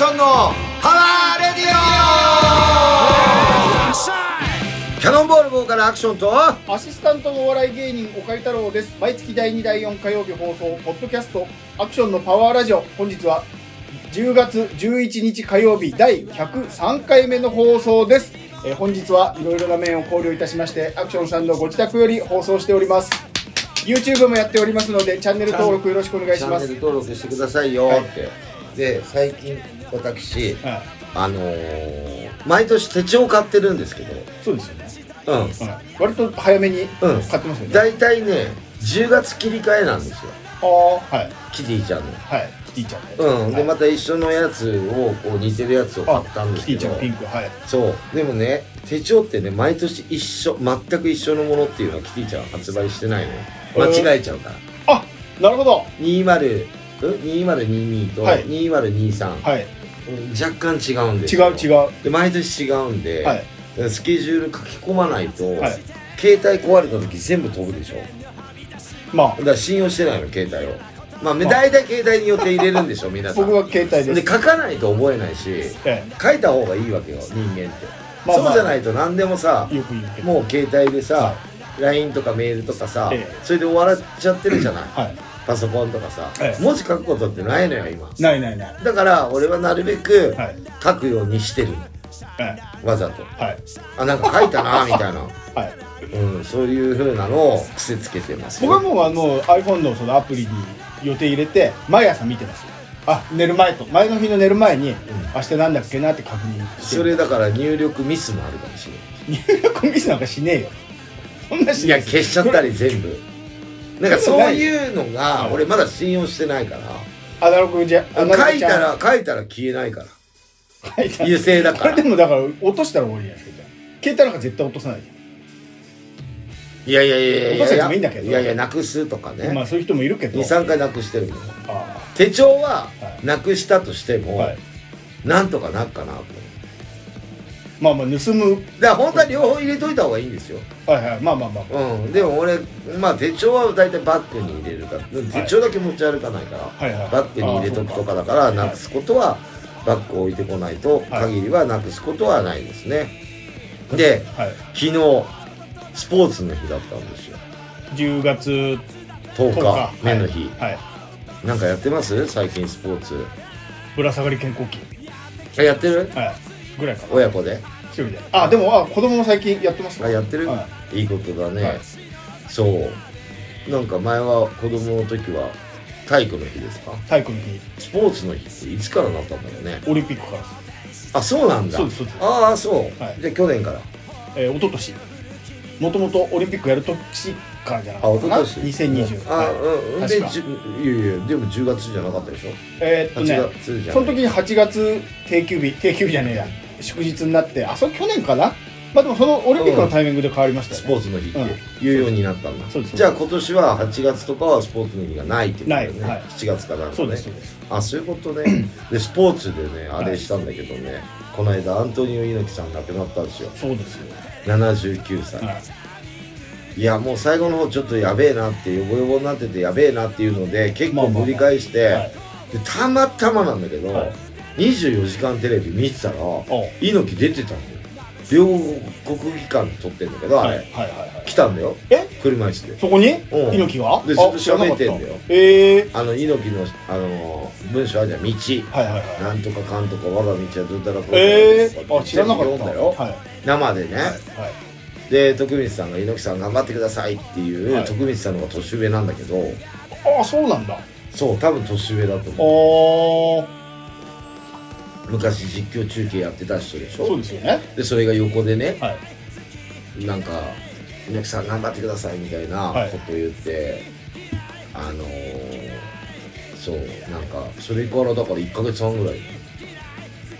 ションのパワーレディオ。キャノンボールボーカルアクションと。アシスタントのお笑い芸人岡井太郎です。毎月第2第4火曜日放送ポッドキャスト。アクションのパワーラジオ。本日は10月11日火曜日。第103回目の放送です、えー本日はいろいろな面を考慮いたしましてアクションさんのご自宅より放送しております。YouTube もやっておりますのでチャンネル登録よろしくお願いします。チャンネル登録してくださいよ。って、で最近私はい。あのー毎年手帳買ってるんですけど。そうですよね、うん。うん、割と早めにうん。買ってますよね、大体ね10月切り替えなんですよ。ああはい。キティちゃんの。はい。キティちゃんねうん、ではい。また一緒のやつをこう似てるやつを買ったんですけど。キティちゃんピンク。はい。そう。でもね手帳ってね毎年一緒全く一緒のものっていうのはキティちゃんは発売してないのよ。間違えちゃうから。あなるほど。20うん？2022とはい。2023、はい。うん若干違うんです違よう違う。で毎年違うんで、はい。スケジュール書き込まないと、はい。携帯壊れた時全部飛ぶでしょ。まあ。だから信用してないの携帯を。まあ大体携帯に予定入れるんでしょ皆さん。僕は携帯です。で書かないと覚えないしえ書いた方がいいわけよ人間って、まあまあ。そうじゃないと何でもさもう携帯でさは LINE とかメールとかさ、ええ。それで終わっちゃってるじゃない。はいパソコンとかさ、ええ。文字書くことってないのよ今。ないないない。だから俺はなるべくはい。書くようにしてるえわざと。えはい。あなんか書いたな みたいな、はい。うん、そういう風なのを癖つけてますよ。僕はもうあの iPhone のそのアプリに予定入れて毎朝見てます。よあ寝る前と。前の日の寝る前に明日なんだっけなって確認して。それだから入力ミスもあるかもしれない。入力ミスなんかしねえよ。そんなし。いや消しちゃったり全部なんかそういうのがはい。俺まだ信用してないから。アナログじゃ書いたら書いたら消えないから。書いたら。油性だこから。れでもだから落としたら終わりじゃないですかじゃあ。携帯なんか絶対落とさないいやいやいやいや落とせてもいいんだけど。いやいやなくすとかまねあそういう人もいるけど。23回なくしてるのあ手帳ははいなくしたとしてあもはい。なんとかなっかなとまあまあ盗む。だから本当は両方入れといた方がいいんですよ。はいはいまあまあまあ。うん。でも俺まあ手帳は大体バッグに入れるから手帳だけ持ち歩かないからはいはい。バッグに入れとくとかだか。らなくすことはバッグを置いてこないと限りはなくすことはないですね。ではい。昨日スポーツの日だったんですよ。10月10 10日日。目の日、はい。なんかやってます？最近スポーツ。ぶら下がり健康器あやってる？はいぐらいかな。親子で？一人で。あでもあ子供も最近やってますあやってる、、はい。いことだね、はい。そう。なんか前は子供の時は体育の日ですか？体育の日。スポーツの日っていつからなったんだろうね。オリンピックからあそうなんだ。ああそう、はい。じゃあ去年から。えー、一昨年。もともとオリンピックやる年からじゃなあかったかな？一昨年。2020あ、はい。うんでいやいやでも10月じゃなかったでしょ？8えーっとねその時に8月定休日。定休日じゃねえや祝日になってあそれ去年かな？まあでもそのオリンピックのタイミングで変わりましたよスね、ポーツの日。っていうようになったんだ、そうですじゃあ今年は8月とかはスポーツの日がないってことだよね。ないはい。7月からのね。そうですそうです。あそういうことね。でスポーツでねあれしたんだけどね、この間アントニオ猪木さん亡くなったんですよ。そうですよ、79歳、はい。いやもう最後の方ちょっとやべえなってヨボヨボになっててやべえなっていうので結まあまあまあ。構ぶり返して、はい。でたまたまなんだけど、はい24時間テレビ見てたらお猪木出てたのよ。両国技館で撮ってんだけどあれ、はいはいはいはい来たんだよ。え？車椅子で。そこに？うん。猪木が？でずっと喋ってんだよ。ええあの猪木のあの文章あるじゃん。道。はいはいはい。なんとかかんとか我が道はどうたらこうええとかあ知らなかった。読んだよ。はい。生でね、はいはい。で徳光さんが猪木さん頑張ってくださいっていう、はい。徳光さんの方が年上なんだけど。ああそうなんだ。そう多分年上だと思う。あ昔実況中継やってた人でしあそうょですよね。でそれが横でねはい。なんか猪木さん頑張ってくださいみたいなはい。ことを言って、あのーそうなんかそれからだから1ヶ月半ぐらい、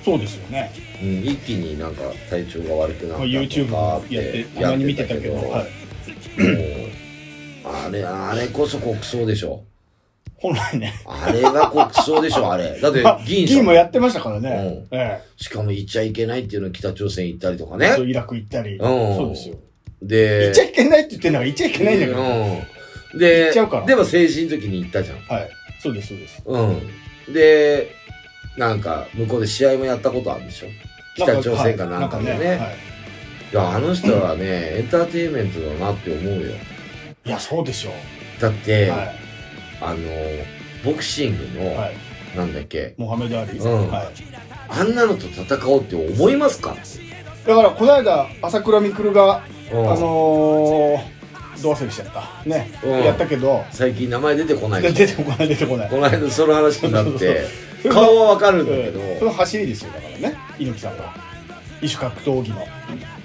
そうですよね。うん、一気になんか体調が悪くなったまあ YouTube もやってたまに見てたけどはい。もうあれあれこそ国葬でしょ？本来ね。あれが国葬でしょあれ。だってあ議員議員もやってましたからね。えしかも行っちゃいけないっていうのを北朝鮮行ったりとかね。えそうイラク行ったり。うん。そうですよ。で行っちゃいけないって言ってんだから行っちゃいけないんだけど。うん。行でっちゃうから。でも成人の時に行ったじゃん。はい。そうですそうです。うん。でなんか、向こうで試合もやったことあるんでしょ？北朝鮮かなんかでね。はいはい。いや、あの人はね、エンターテインメントだなって思うよ。いや、そうでしょだって、う。はい。あの、ボクシングの、はい。なんだっけ、モハメド・アリー。うんはい。あんなのと戦おうって思いますか？だから、この間、朝倉未来が、うんあのー、どう忘れしちゃった。ね。うんやったけど、最近名前出てこないで出てこない、出てこない。この間その話になって、顔はわかるんだけど、うんその走りですよ、だからね。猪木さんは。異種格闘技の。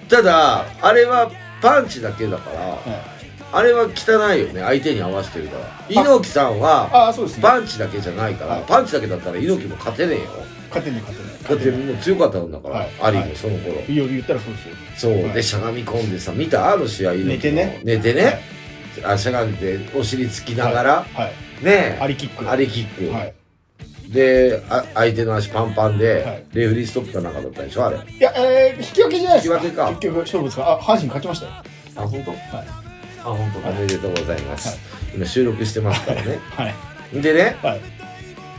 ただ、あれはパンチだけだから、はいあれは汚いよね、相手に合わせてるから。猪木さんは、ああ、そうですね。パンチだけじゃないから、はいパンチだけだったら猪木も勝てねえよ。勝てに勝てない。だってもう強かったんだから、はいアリはいもその頃。いや言ったらそうですよ。そう、はいで、しゃがみ込んでさ、見た？あの試合、寝てね寝てね、はいあしゃがんで、お尻つきながら、はい。ねアリキック。アリキック。はい。であ、相手の足パンパンで、はいレフェリーストップかなんかだったでしょ、あれ。あ、いや、えー、引き分けじゃないですか。引き分けか結局、勝負ですか？あ、阪神勝ちましたよ。本当？はい。あ、本当、はいおめでとうございます。はい今収録してますからね。はい。でね、はい。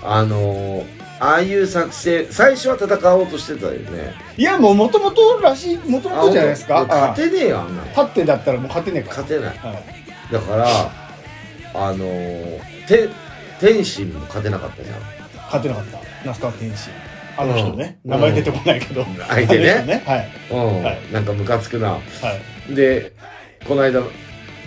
あのー、ああいう作戦、最初は戦おうとしてたよね。いや、もう元々らしい、元々じゃないですか。あ勝てねえよ、あんなの。立ってだったらもう勝てねえから。勝てない。はい。だから、あのー、て天心も勝てなかったじゃん。勝てなかった。那須川天心。あの人ね。うん名前出てこないけど。相手ねね。はい。うん、はいなんかムカつくな。はい。で、この間、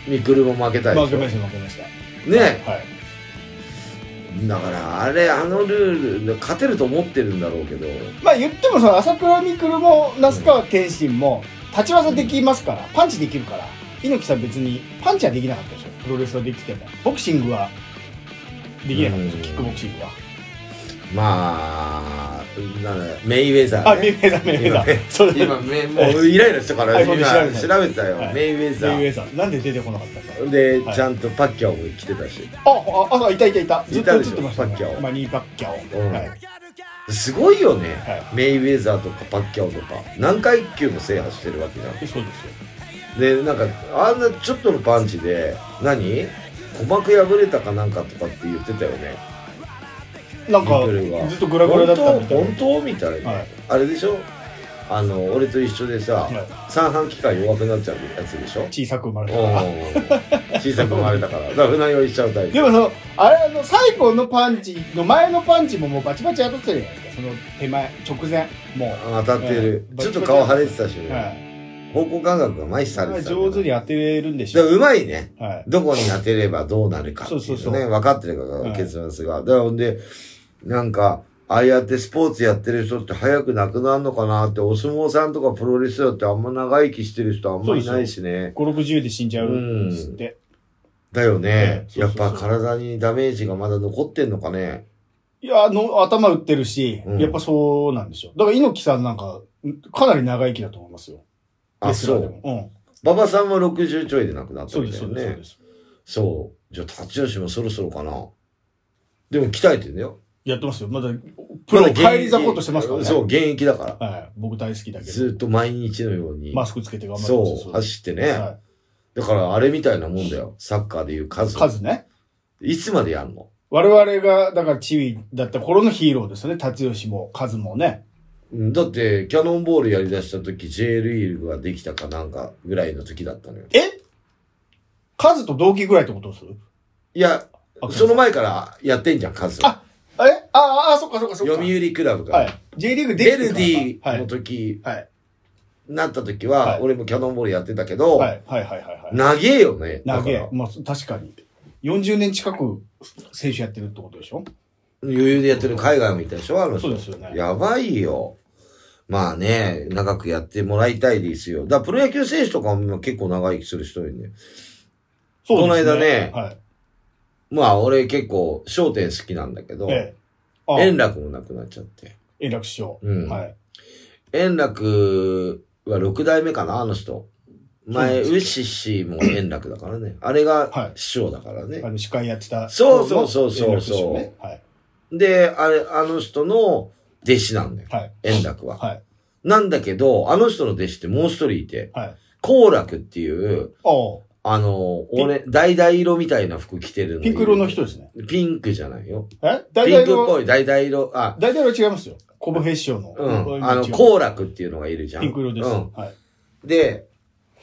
ミクルも負けたでしょ。負けました、負けました。ねはい。だから、あれ、あのルール、勝てると思ってるんだろうけど、まあ言ってもその朝倉未来も那須川天心も立ち技できますから、パンチできるから猪木さん別にパンチはできなかったでしょ。プロレスはできても。ボクシングはできなかったでしょ。うん。キックボクシングはまあ、なんだメイウェザー、ね。あメイウェザーメイウェザー。そうです今、めもうイライラしたから、はい今調べた。調べたよ、はい。メイウェザー。メイウェザー。なんで出てこなかったんだ？ろうで、はい。ちゃんとパッキャオも来てたし。あああいたいたいた。ずっと映ってましたね。パッキャオ。マニーパッキャオ、うん。はい。すごいよね、はメイウェザーとかパッキャオとか。何回級も制覇してるわけじゃん。そうですよ。でなんかあんなちょっとのパンチで何？鼓膜破れたかなんかとかって言ってたよねなんかずっとグラグラだったみたいな。本当？本当？みたいな、はい。あれでしょ？あの俺と一緒でさ、はい。三半規管弱くなっちゃうやつでしょ？小さく生まれたうんから小さく生まれたから。だから船酔いしちゃうタイプ。でもそのあれあの最後のパンチの前のパンチももうバチバチ当たってるじゃないですか。その手前直前。も当たってる、うん。ちょっと顔腫れてたしう、ね、はい。方向感覚が麻痺されてた上手に当てれるんでしだょからうまいね。はい。どこに当てればどうなるかね。そうそうそう。分かってるから結末が、だからほんでなんかああやってスポーツやってる人って早く亡くなるのかなってお相撲さんとかプロレスラーってあんま長生きしてる人あんまいないしね。560で死んじゃうんですって、だよね、やっぱ体にダメージがまだ残ってんのかね。いやあの頭打ってるし、うん。やっぱそうなんでしょだから猪木さんなんかかなり長生きだと思いますよ。あそう。ーでも。馬場さんも60ちょいで亡くなっうん、たみたいですそうですそうねです。そう。じゃあ立吉もそろそろかな。でも鍛えてんだよやってますよ。まだプロ帰り咲こうとしてますからね。そう現役だから。はい、僕大好きだけど。ずっと毎日のように。マスクつけて頑張ってそう、走ってね。はだからあれみたいなもんだよ。サッカーでいう数。い、数ね。いつまでやんの？我々がだからチビだった頃のヒーローですよね。辰吉も数もね。うんだって、キャノンボールやり出した時、J リーグができたかなんかぐらいの時だったのよ。え？数と同期ぐらいってことですいや、あその前からやってんじゃん、数。ああれ？ああ、そっかそっかそっか。読売クラブが。はい。J リーグできベルディのはい。時、はい。なった時は、はい俺もキャノンボールやってたけど、はい。はい。はい。はい。はい。長えよね。だ投げ。まあ、確かに。40年近く選手やってるってことでしょ？余裕でやってる海外もいたでしょ？あそうですよね。やばいよ。まあね、長くやってもらいたいですよ。だからプロ野球選手とかも結構長生きする人いるね。そうですこの間ねはい。まあ俺結構焦点好きなんだけど、ええ。あ円楽も亡くなっちゃって。円楽師匠。うんはい。円楽は6代目かな、あの人。前、そうウッシッシーも円楽だからね。あれはいが師匠だからね。あの、司会やってた。そうそうそうそう円楽師匠ねはい。で、あれ、あの人の弟子なんだよ。はい。円楽は。はい。なんだけど、あの人の弟子ってもう一人いて、はい。幸楽っていうああの、俺、橙色みたいな服着てるの。ピンク色の人ですね。ピンクじゃないよ。え？ピンクっぽい橙色、あ、大体は違いますよ。コブヘッションの。うん。あの、違う幸楽っていうのがいるじゃん。ピンク色です。うん。はい。で、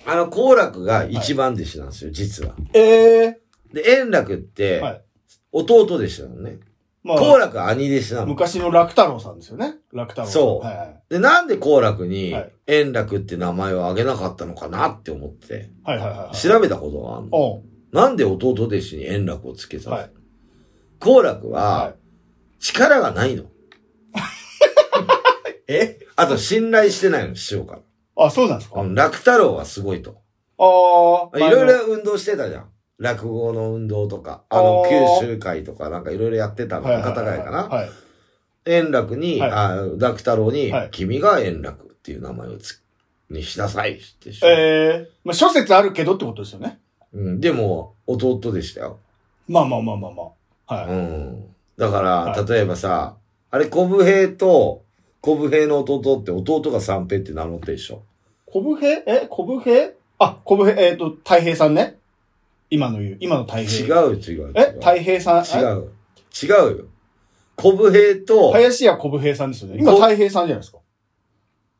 あの、幸楽が一番弟子なんですよ、実は。ええで、円楽ってはい、弟弟子なのね。まあ、幸楽は兄弟子なの。昔の楽太郎さんですよね。楽太郎。そうはいはい。で、なんで幸楽にはい円楽って名前をあげなかったのかなって思って、はいはいはい。調べたことがあるの。なんで弟弟子に円楽をつけたの？はい幸楽は、はい力がないの。え？あと信頼してないの、師匠かあ、そうなんですか？楽太郎はすごいと。ああ。いろいろ運動してたじゃん。落語の運動とか、あの、九州会とかなんかいろいろやってたの。はいはいはい片貝かな。はい。円楽に、はいあ楽太郎に、はい君が円楽っていう名前をつ、にしなさいってしええまあ、諸説あるけどってことですよね。うん、でも、弟でしたよ。まあまあまあまあまあ。はい。うん。だから、はい例えばさ、あれ、小武平と、小武平の弟って弟が三平って名乗ってるでしょ。小武平え？小武平あ、小武平、えっ、と、太平さんね。今の言う、今の太違平。う違う違う。え？太平さん？違う。違うよ。小武平と、林家小武平さんですよね。今こ太平さんじゃないですか。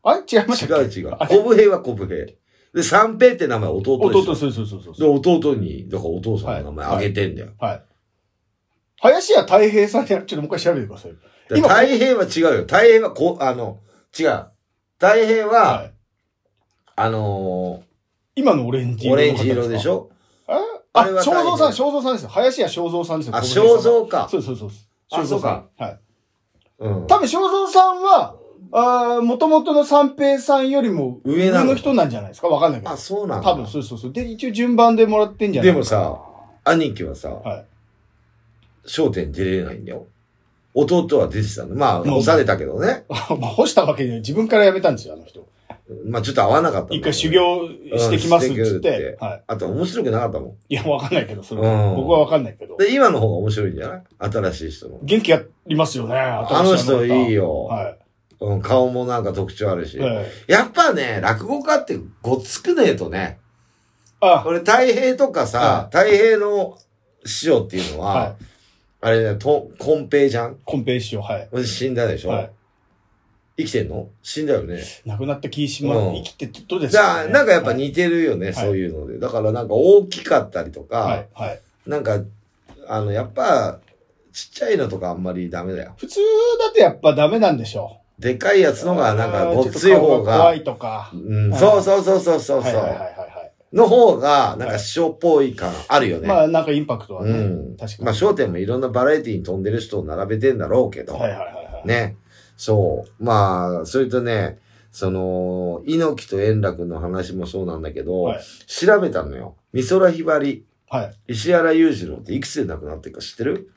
あれ？違いました違う違う。小武平は小武平。で、三平って名前弟でしょ。弟、そうそうそうそうで。弟に、だからお父さんの名前あげてんだよ。はい。林家太平さんじゃ、ちょっともう一回調べてください。で今太平は違うよ。太平はこ、あの、違う。太平は、はい。あの今のオレンジー、オレンジ色でしょょ？あ、あれは正蔵さん、太正蔵さんですよ。林家正蔵さんですよ。あ、小武平さん肖像か。そうそうそう。あ正蔵さん。はい。うん。多分正蔵さんは、あ元々の三平さんよりも上なのの人なんじゃないですか？わかんないけどあ、。そうなんだ。多分そうそうそう。で、一応順番でもらってんじゃないでもさ、兄貴はさ、はい。商店出れないんだよ。弟は出てたの。まあ、干されたけどね。まあ、干したわけで自分から辞めたんですよ、あの人。まあ、ちょっと合わなかった一回修行してきますっつってはい。あと面白くなかったもん。いや、わかんないけど、それうん僕はわかんないけど。で、今の方が面白いんじゃない？新しい人の。元気ありますよね、あの人いいよ。よ。はい。うん、顔もなんか特徴あるし。ええやっぱね、落語家ってごっつくねえとね。あ、これ太平とかさ、太平の師匠っていうのは、はいあれね、と、コンペイじゃん？コンペイ師匠、はい。俺死んだでしょ、はい。生きてんの？死んだよね。亡くなった気しまうん生きてどうですじゃあ、ねなんかやっぱはい似てるよね、はいそういうので。だからなんか大きかったりとか、はい。はい。なんか、あの、やっぱ、ちっちゃいのとかあんまりダメだよ。普通だとやっぱダメなんでしょでかいやつう。のが、なんか、ごっつい方が、怖いとか。うん、はいそうそうそうそうそう、はいはいはい。の方が、なんか師匠っぽい感あるよね。まあ、なんかインパクトはね。うん。確かに。まあ、焦点もいろんなバラエティに飛んでる人を並べてんだろうけど、はいはいはいはい。。ね。そう。まあ、それとね、その、猪木と円楽の話もそうなんだけど、はい。調べたのよ。美空ひばり、はい。石原裕次郎っていくつで亡くなってるか知ってる？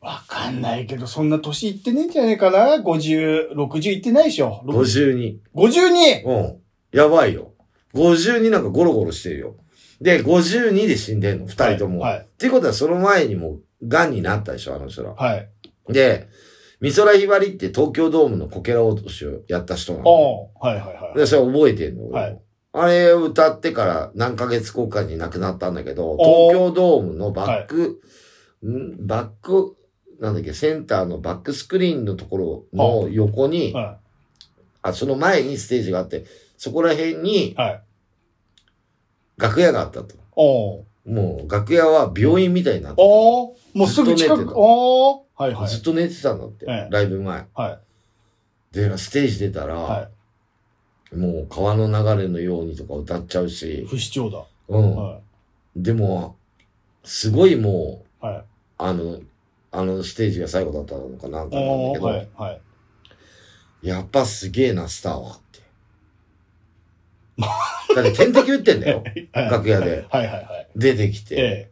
わかんないけど、そんな年いってねえんじゃねえかな ?50、60いってないでしょ ?52。52! うん。やばいよ。52なんかゴロゴロしてるよ。で、52で死んでんの、二人とも。はい。っていうことはその前にも癌になったでしょ、あの人ら。はい。で、美空ひばりって東京ドームのこけら落としをやった人なの。はいはいはい。で、それ覚えてんの、はいあれを歌ってから何ヶ月後かに亡くなったんだけど、東京ドームのバック、ん？バック、なんだっけ、センターのバックスクリーンのところの横に、はあ、その前にステージがあって、そこら辺にい。はい。楽屋があったと。もう楽屋は病院みたいになってた。おーもうすぐ近く。ずっと寝てたおーはいはい。ずっと寝てたんだって、ええライブ前。はい。で、ステージ出たら、はもう川の流れのようにとか歌っちゃうい。し、不死鳥だ。うん。はでも、すごいもう、い。はい。あの、あのステージが最後だったのかなんかなんだけど、はい。はい。やっぱすげえな、スターは。だって点滴打ってんだよ。はい楽屋で。はいはいはい。出てきて、え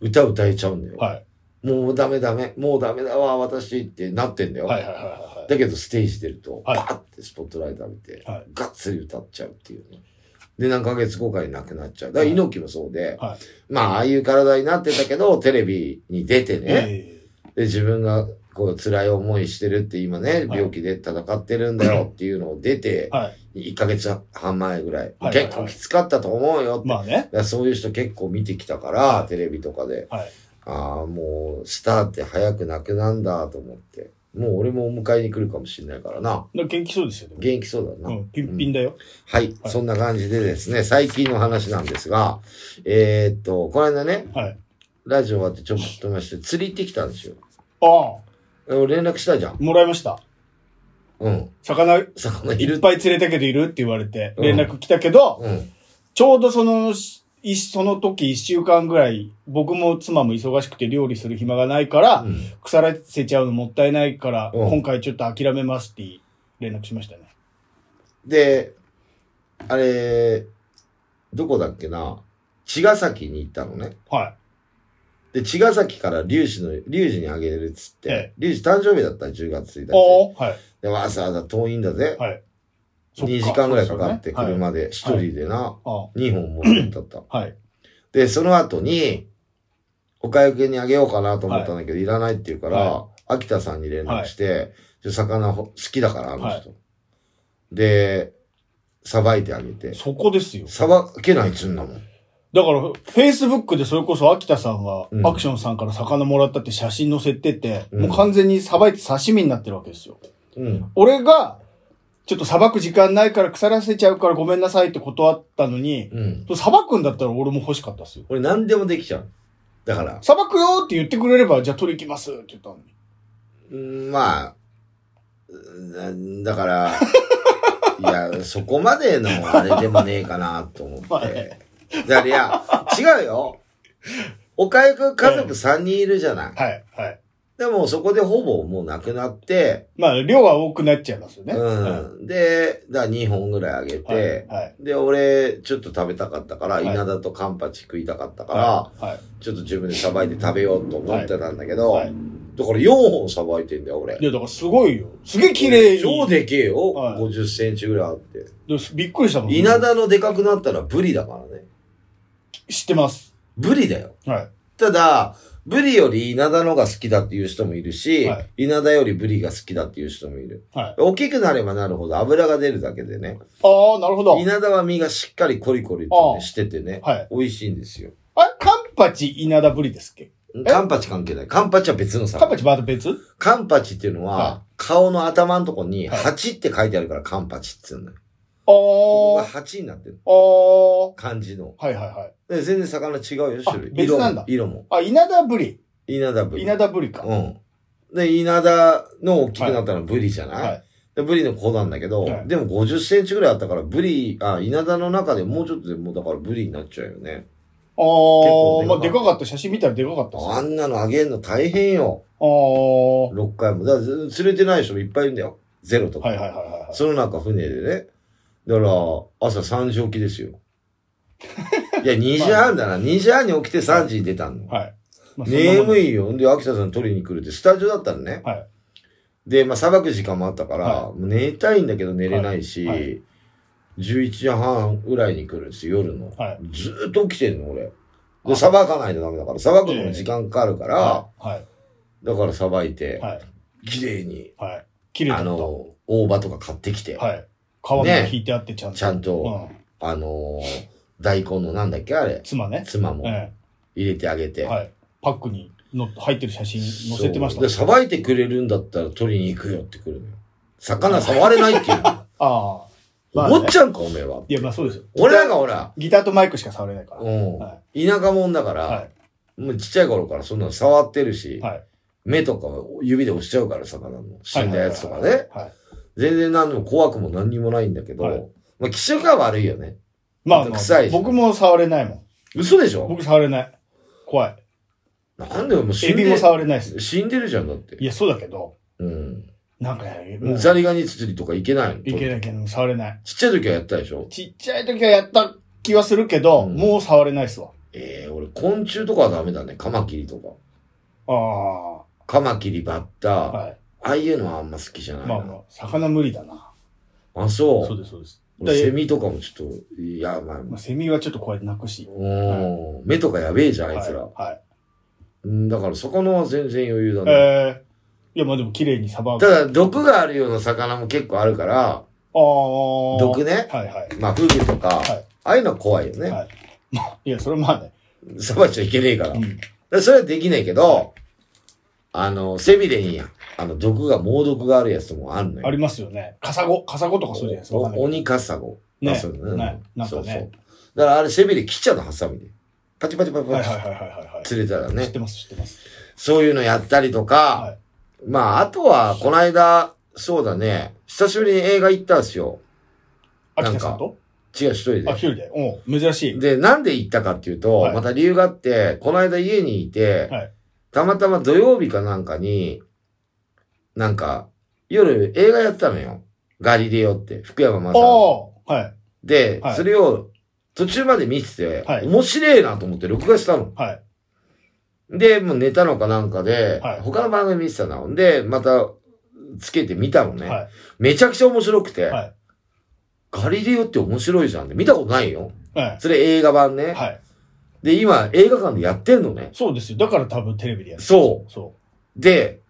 歌歌えちゃうんだよ。え。はい。もうダメダメ、もうダメだわ、私ってなってんだよ。はいはいはいはい。だけどステージ出ると、はいバーってスポットライト浴びて、はいがっつり歌っちゃうっていうね。で、何ヶ月後かに亡くなっちゃう。だから猪木もそうで、はいまあ、ああいう体になってたけど、テレビに出てね、えで、自分がこう辛い思いしてるって今ね、はい病気で戦ってるんだよっていうのを出て、はい。1ヶ月半前ぐらい。はい結構きつかったと思うよって。まあね。だからそういう人結構見てきたから、はいテレビとかで。はい。ああ、もう、スターって早くなくなんだと思って。もう俺もお迎えに来るかもしれないからな。だ元気そうですよ、でも元気そうだな。うん、ピンピンだよ。はい、はいそんな感じでですね、最近の話なんですが、えーっと、この間ね、はい。ラジオ終わってちょっとまして釣り行ってきたんですよ。あ俺連絡したじゃん。あ、もらいました。うん。魚、い魚いるっぱい釣れたけどいるって言われて、うん連絡来たけど、うん。ちょうどその、いその時一週間ぐらい、僕も妻も忙しくて料理する暇がないから、うん腐らせちゃうのもったいないから、うん今回ちょっと諦めますって連絡しましたね。で、あれ、どこだっけな？茅ヶ崎に行ったのね。はで、茅ヶ崎から龍子の、龍子にあげるっつってええ、龍子誕生日だった10月1い。日。はい。で、わざわざ遠いんだぜ。はい。そっか2時間ぐらいかかって車で、一人でな、あ2本持ってったった。はい。で、その後に、お会計にあげようかなと思ったんだけど、い、らないって言うから、は秋田さんに連絡して、魚ほ好きだから、あの人。はいで、さばいてあげて。そこですよ。さばけないっつうんだもん。だから、フェイスブックでそれこそ秋田さんがうんアクションさんから魚もらったって写真載せてて、うんもう完全にさばいて刺身になってるわけですよ。うん。俺が、ちょっとさばく時間ないから腐らせちゃうからごめんなさいって断ったのに、うん。さばくんだったら俺も欲しかったっすよ。俺何でもできちゃう。だから、さばくよって言ってくれれば、じゃあ取り行きますって言ったのに。うんまあ、うんだから、いや、そこまでのあれでもねえかなと思はってい。だからいや、違うよ。おかゆくん家族3人いるじゃない。はい、はい。でもそこでほぼもうなくなって、まあ、量は多くなっちゃいますよね。うん。で、だから2本ぐらいあげて、はい、はい。で、俺、ちょっと食べたかったから、はい稲田とカンパチ食いたかったから、はい、はい。ちょっと自分でさばいて食べようと思ってたんだけど、はいだから4本さばいてんだよ、俺い。や、だからすごいよ。すげえ綺麗に。超でけえよ、はい50センチぐらいあって。でびっくりしたもん。稲田のでかくなったらブリだからね。知ってます。ブリだよ。はい。ただ、ブリより稲田のが好きだっていう人もいるし、はい稲田よりブリが好きだっていう人もいる。はい。大きくなればなるほど油が出るだけでね。ああ、なるほど。稲田は身がしっかりコリコリと、ね、ああしててね、はい。美味しいんですよ。あれ、カンパチ稲田ブリですっけ？カンパチ関係ない。カンパチは別のさ。カンパチまた別？カンパチっていうのは、は顔の頭のとこにはい8って書いてあるからカンパチって言うんだよ。あここがー。8になってる。あー。漢字の。はいはいはい。で全然魚違うよ、種類。あ別なんだ色も。色も。あ、稲田ブリ。稲田ブリ。稲田ブリか。うん。で、稲田の大きくなったのはブリじゃない、はい。でブリの子なんだけど、はいでも50センチぐらいあったから、ブリ、あ、稲田の中でもうちょっとでもうだからブリになっちゃうよね。あ構ー。まあ、でかかった。写真見たらでかかったあんなのあげんの大変よ。あー。6回も。だからず釣れてない人もいっぱいいるんだよ。ゼロとか。はいはいはいはいはい。その中船でね。だから、朝3時起きですよ。いや、2時半だな。2時半に起きて3時に出たの。はい。まあ眠いよ。で、秋田さん取りに来るって、スタジオだったのね。はい。で、まあ、さばく時間もあったから、はもう寝たいんだけど寝れないし、はいはい11時半ぐらいに来るんですよ、夜の。はいずーっと起きてんの、俺。あで、さばかないとダメだから、さばくのも時間かかるから、はい。はい。だからさばいて、はい。綺麗に、はい。綺麗だあ。の、大葉とか買ってきて、はい。皮も引いてあってちゃんと。ちゃんとうん。あのー大根のなんだっけあれ、妻ね。妻もえ入れてあげて。え。はい。パックにの入ってる写真載せてましたそうで、さばいてくれるんだったら取りに行くよって来るのよ。魚触れないっていうの。ああ。まあねお坊ちゃんか、おめえは。いや、まあそうですよ。俺なんかほら、ギターとマイクしか触れないから。うん。は田舎者だから、はもうちっちゃい頃からそんなの触ってるし、い。はい。目とか指で押しちゃうから、魚の。死んだやつとかね。はい。全然何でも怖くも何にもないんだけど、はいまあ気色が悪いよね。まあまあ臭いし僕も触れないもん。嘘でしょ？僕触れない。怖い。なんでもう死んでエビも触れないです。死んでるじゃん、だってい。や、そうだけど、うん。なんかね、もうザリガニ釣りとかいけないの？いけないけど、触れない。ちっちゃい時はやったでしょ？ちっちゃい時はやった気はするけど、うんもう触れないっすわ。ええ俺昆虫とかはダメだね。カマキリとか。あカマキリ、バッタあ。ー。はい。ああいうのはあんま好きじゃないな。まあまあ、魚無理だな。あ、そう。そうです、そうです。セミとかもちょっと、いや、まあ、まあ、セミはちょっとこうやって鳴くし。うん、目とかやべえじゃん、あいつら。はい。はいうんだから魚は全然余裕だね。えいや、まあでも綺麗にさばく。ただ、毒があるような魚も結構あるから、ああ。毒ね？はいはい。まあ、フグとか、はいああいうのは怖いよね。はい。まあ、いや、それはまあね。さばっちゃいけねえから。うん。らそれはできないけど、あの、背びれに、あの、毒が、猛毒があるやつもあるのよ。ありますよね。カサゴ、カサゴとかそうじゃないですか。鬼カサゴ。ねあそうだねなんかねそうそう。だからあれ背びれ切っちゃうの、ハサミで。パチパチパチパチ。はいはいはいはい。釣れたらね知って。ます、知ってます。そういうのやったりとか、はいまあ、あとは、この間、そうだね、久しぶりに映画行ったんですよ。秋田さんと？違う、一人あ、で。一人で。おう珍しい。で、なんで行ったかっていうと、はいまた理由があって、この間家にいて、はいたまたま土曜日かなんかに、なんか、夜映画やったのよ。ガリレオって、福山雅治。はい。で、はいそれを途中まで見てて、はい面白いなと思って録画したの。はい。で、もう寝たのかなんかで、はい他の番組見てたの。で、また、つけて見たのね。はい。めちゃくちゃ面白くて、はい。ガリレオって面白いじゃんって見たことないよ。はい。それ映画版ね。はい。で、今映画館でやってんのね。そうですよ。だから多分テレビでやる。。そうそで、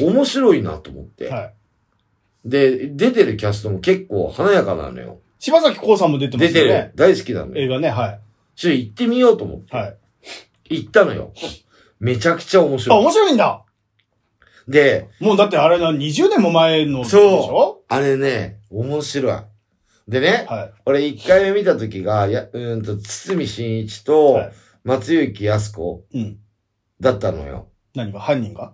面白いなと思って。う。はい。で、出てるキャストも結構華やかなのよ。柴咲コウさんも出てますよね。出てる。大好きなのよ。映画ね、はい。ちょ行ってみようと思って。はい。行ったのよ。めちゃくちゃ面あ、白い。面白いんだで、もうだってあれな、20年も前のでしょ？あれね、面白い。でね、は俺一回目見た時が、や、うーんと、堤真一い。とはい。松雪康子うん。だったのよ。何が？犯人が？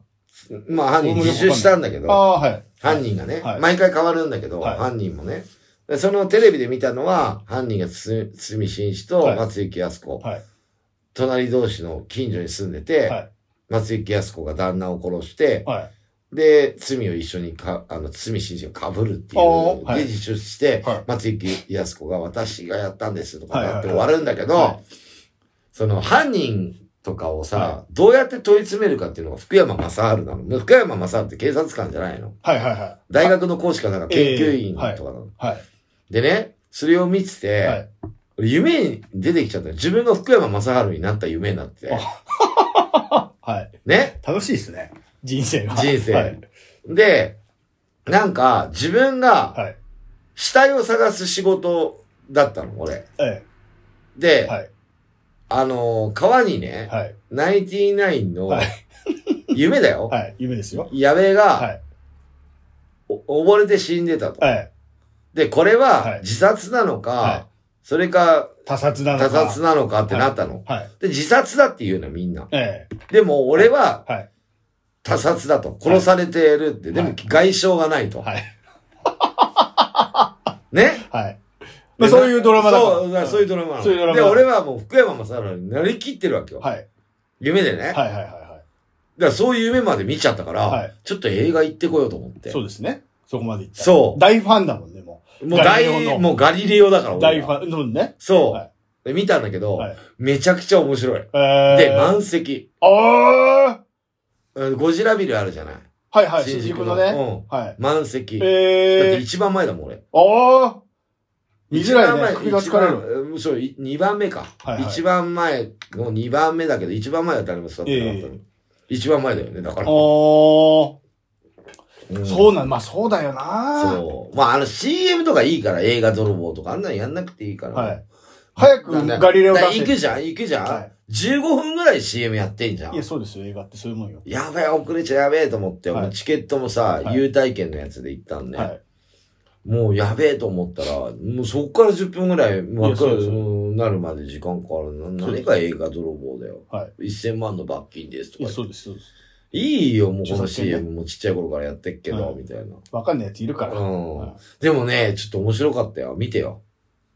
まあ犯人自首したんだけど、はい。犯人がね、はい。毎回変わるんだけど、はい。犯人もね。でそのテレビで見たのは、犯人がつ堤真一とはい。松雪康子、はい。隣同士の近所に住んでて、はい。松雪康子が旦那を殺して、はい。で、罪を一緒にか、あの、罪真一が被るっていう、はい。で、自首して、はい。松雪康子が私がやったんですとかって終わるんだけど、はその犯人とかをさ、どうやって問い詰めるかっていうのが福山雅治なの。福山雅治って警察官じゃないの。はいはいはい。大学の講師かなんか研究員とかなの。はい。でね、それを見てて、はい。俺夢に出てきちゃったよ自分が福山雅治になった夢になってて。はい。ね？楽しいですね。人生が。人生はい。で、なんか自分がはい。死体を探す仕事だったの、俺。えで、え。はい。あのー川にね、はい。ナインティナインのはい夢だよ。はい。夢ですよ。矢部が、はい。お溺れて死んでたと。はい。で、これははい自殺なのか、はいそれか他殺なのか。他殺なのかってなったの。はい。で、自殺だって言うの、みんな。ええ。でも、俺ははい。他殺だと。殺されてるって。でもはい、外傷がないと。はい。ね？はい。まあそういうドラマだからそう、そういうドラマ。そういうドラマで、俺はもう福山雅治になりきってるわけよ。はい。夢でね。だかはいはいはいはらそういう夢まで見ちゃったから、はいちょっと映画行ってこようと思っい。て。そうですね。そこまで行った。そう大ファンだもんね、ももうガリレオ大、のもうガリレオだから。大ファン、のね。そう、はいで見たんだけど、はいめちゃくちゃ面白い。ええ。で、満席。ああうんゴジラビルあるじゃない。はいはい、新宿のね。うん。はい。満席。だっええ。て一番前だもん、俺。ああ見づらいね。一番前首が疲れる。そう、番目か。はいはい一番前の二番目だけど、一番前は誰も座ってなかったの。え一番前だよね、だから。ああ、うんそうなん、まあそうだよな。そう。まあ、あの CM とかいいから、映画泥棒とか、あんなんやんなくていいから。はい。早くガリレオ出だせ。行くじゃん行くじゃん、は ?15 分ぐらい CM やってんじゃいや、ん。そうですよ、映画ってそういうもんよ。やべえ、遅れちゃやべえと思って、はいチケットもさ、はい優待券のやつで行ったんで、はい。もうやべえと思ったら、もうそっから10分ぐらい、真っ暗そうなるまで時間かかる。何が映画泥棒だよ。は1000万の罰金ですとかいや、。そうです、そうです。いいよ、もうこの CM もちっちゃい頃からやってっけど、はいみたいな。わかんないやついるから。うんはいでもね、ちょっと面白かったよ。見てよ。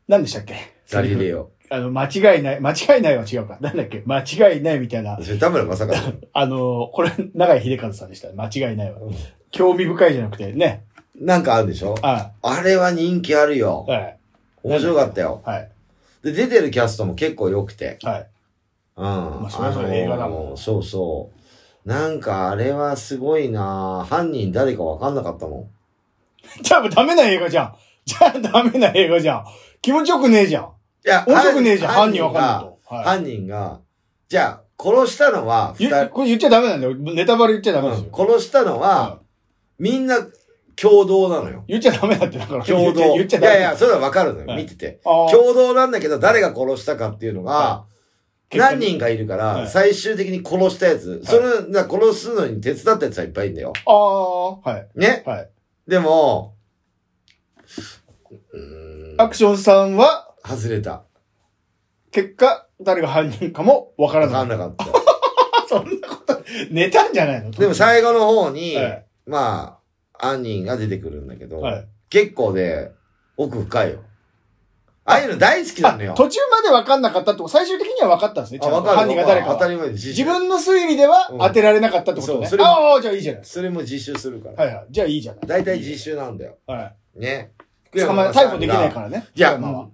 何でしたっけ？ガリレオ。あの、間違いない、間違いないは違うか。なんだっけ？間違いないみたいな。それ田村正和。あの、これ、長井秀和さんでした。間違いないわ。興味深いじゃなくて、ね。なんかあるでしょ？ああれは人気あるよ。はい。面白かったよ。はい。で、出てるキャストも結構良くて。はい。うん。まあそれはそれ映画だもそうそう。なんかあれはすごいな犯人誰かわかんなかったもじゃあダメな映画じゃん。じゃあダメな映画じゃん。気持ちよくねえじゃん。ん。いや面白くねえじゃん。犯人わかんないがと。はい。犯人が、じゃあ、殺したのはこれ言っちゃダメなんだよ。ネタバレ言っちゃダメですよ。殺したのは、みんな共同なのよ。言っちゃダメだって、だから。共同。言っちゃダメ。いやいや、それはわかるのよ、はい見てて。共同なんだけど、誰が殺したかっていうのが、は何人かいるから、はい最終的に殺したやつ、それ、な殺すのに手伝ったやつはいっぱいいんだよ。ああ、はい。ね？はい。でも、アクションさんは、外れた。結果、誰が犯人かもわからわない。かんなかっ そんなこと、寝たんじゃないの？た。でも最後の方に、はいまあ、犯人が出てくるんだけど、はい。結構ね、奥深いよ。ああいうの大好きなのよ。あ途中まで分かんなかったってこと、最終的には分かったんですね。ちあ、ゃんと犯人が誰かは。当たり前で自自分の推理ではうん当てられなかったってことね。そうそれもああ、じゃあいいじゃないそれも自首するから。か。はいはい。じゃあいいじゃない。大体自首なんだよ。はい。ね。捕まえ、逮捕できないからね。いや福山は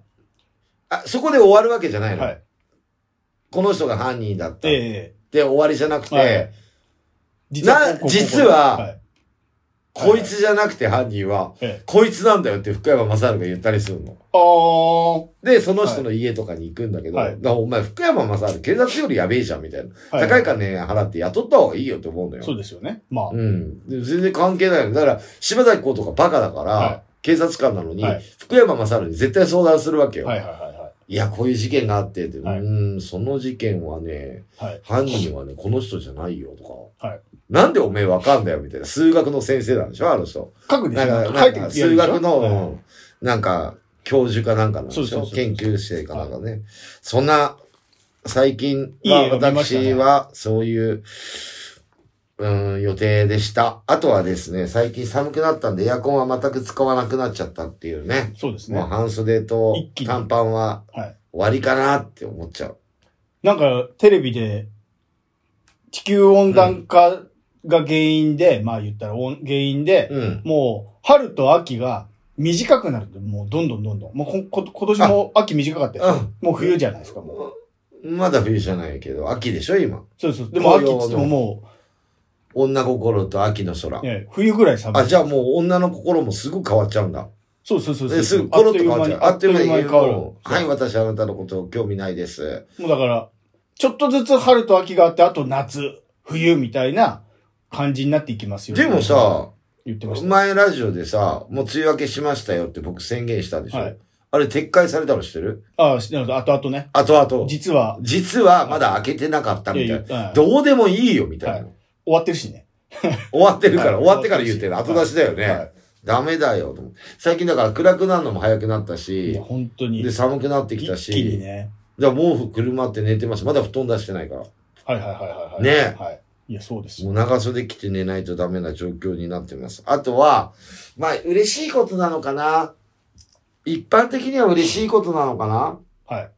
あ、そこで終わるわけじゃないの。はい。この人が犯人だった。えでえ終わりじゃなくて、はい実なこうこうこう実ははいこいつじゃなくて犯人は、ええこいつなんだよって福山雅治が言ったりするの。あで、その人の家とかに行くんだけど、はいお前福山雅治警察よりやべえじゃんみたいな。あ。はい高い金払って雇った方がいいよって思うのよ。そうですよね。まあ。うん。で全然関係ないの。だから、柴崎幸とかバカだから、はい警察官なのに、はい福山雅治に絶対相談するわけよ。はいはいはいはいや、こういう事件があってって、はいうーん、その事件はね、はい犯人はね、この人じゃないよとか。はいなんでおめえわかんだよみたいな。数学の先生なんでしょあの人。い。書くでしょ数学の、なんか、教授かなんかなんでしょ研究生かなんかね。そんな、最近私は、そういう、うん、予定でした。あとはですね、最近寒くなったんで、エアコンは全く使わなくなっちゃったっていうね。そうですね。もう半袖と短パンははい。終わりかなって思っちゃう。なんか、テレビで、地球温暖化が原因で、まあ言ったら温原因で、うん。もう、春と秋が短くなると、もうどんどんどんどん。もうここ今年も秋短かったでしょ？うんもう冬じゃないですか、もう。まだ冬じゃないけど、秋でしょ今？そうそう。でも秋っつってもも女心と秋の空冬ぐらい寒い。あ、じゃあもう女の心もすぐ変わっちゃうんだ。そうそうそうそう。ですぐコロッと変わっちゃう。あっという間にあっという間に変わる。はい、私あなたのこと興味ないです。もうだから、ちょっとずつ春と秋があって、あと夏、冬みたいな感じになっていきますよ、でも、さ、言ってました。前ラジオでさ、もう梅雨明けしましたよって僕宣言したでしょ？はいあれ撤回されたの知ってる？ああ、知ってます。後々ね。あとあと、実は、実はまだ開けてなかったみたいな。どうでもいいよみたいな。はい終わってるしね。終わってるから、はい終わってから言ってる。後出しだよね。はいダメだよと思って。最近だから暗くなるのも早くなったいしや、本当に。で、寒くなってきたし、一気にね。じゃあ毛布車って寝てます。まだ布団出してないから。はいはいはいはいはい。ねはい。いや、そうですもう長袖着て寝ないとダメな状況になってます。あとは、まあ、嬉しいことなのかな？一般的には嬉しいことなのかな？はい。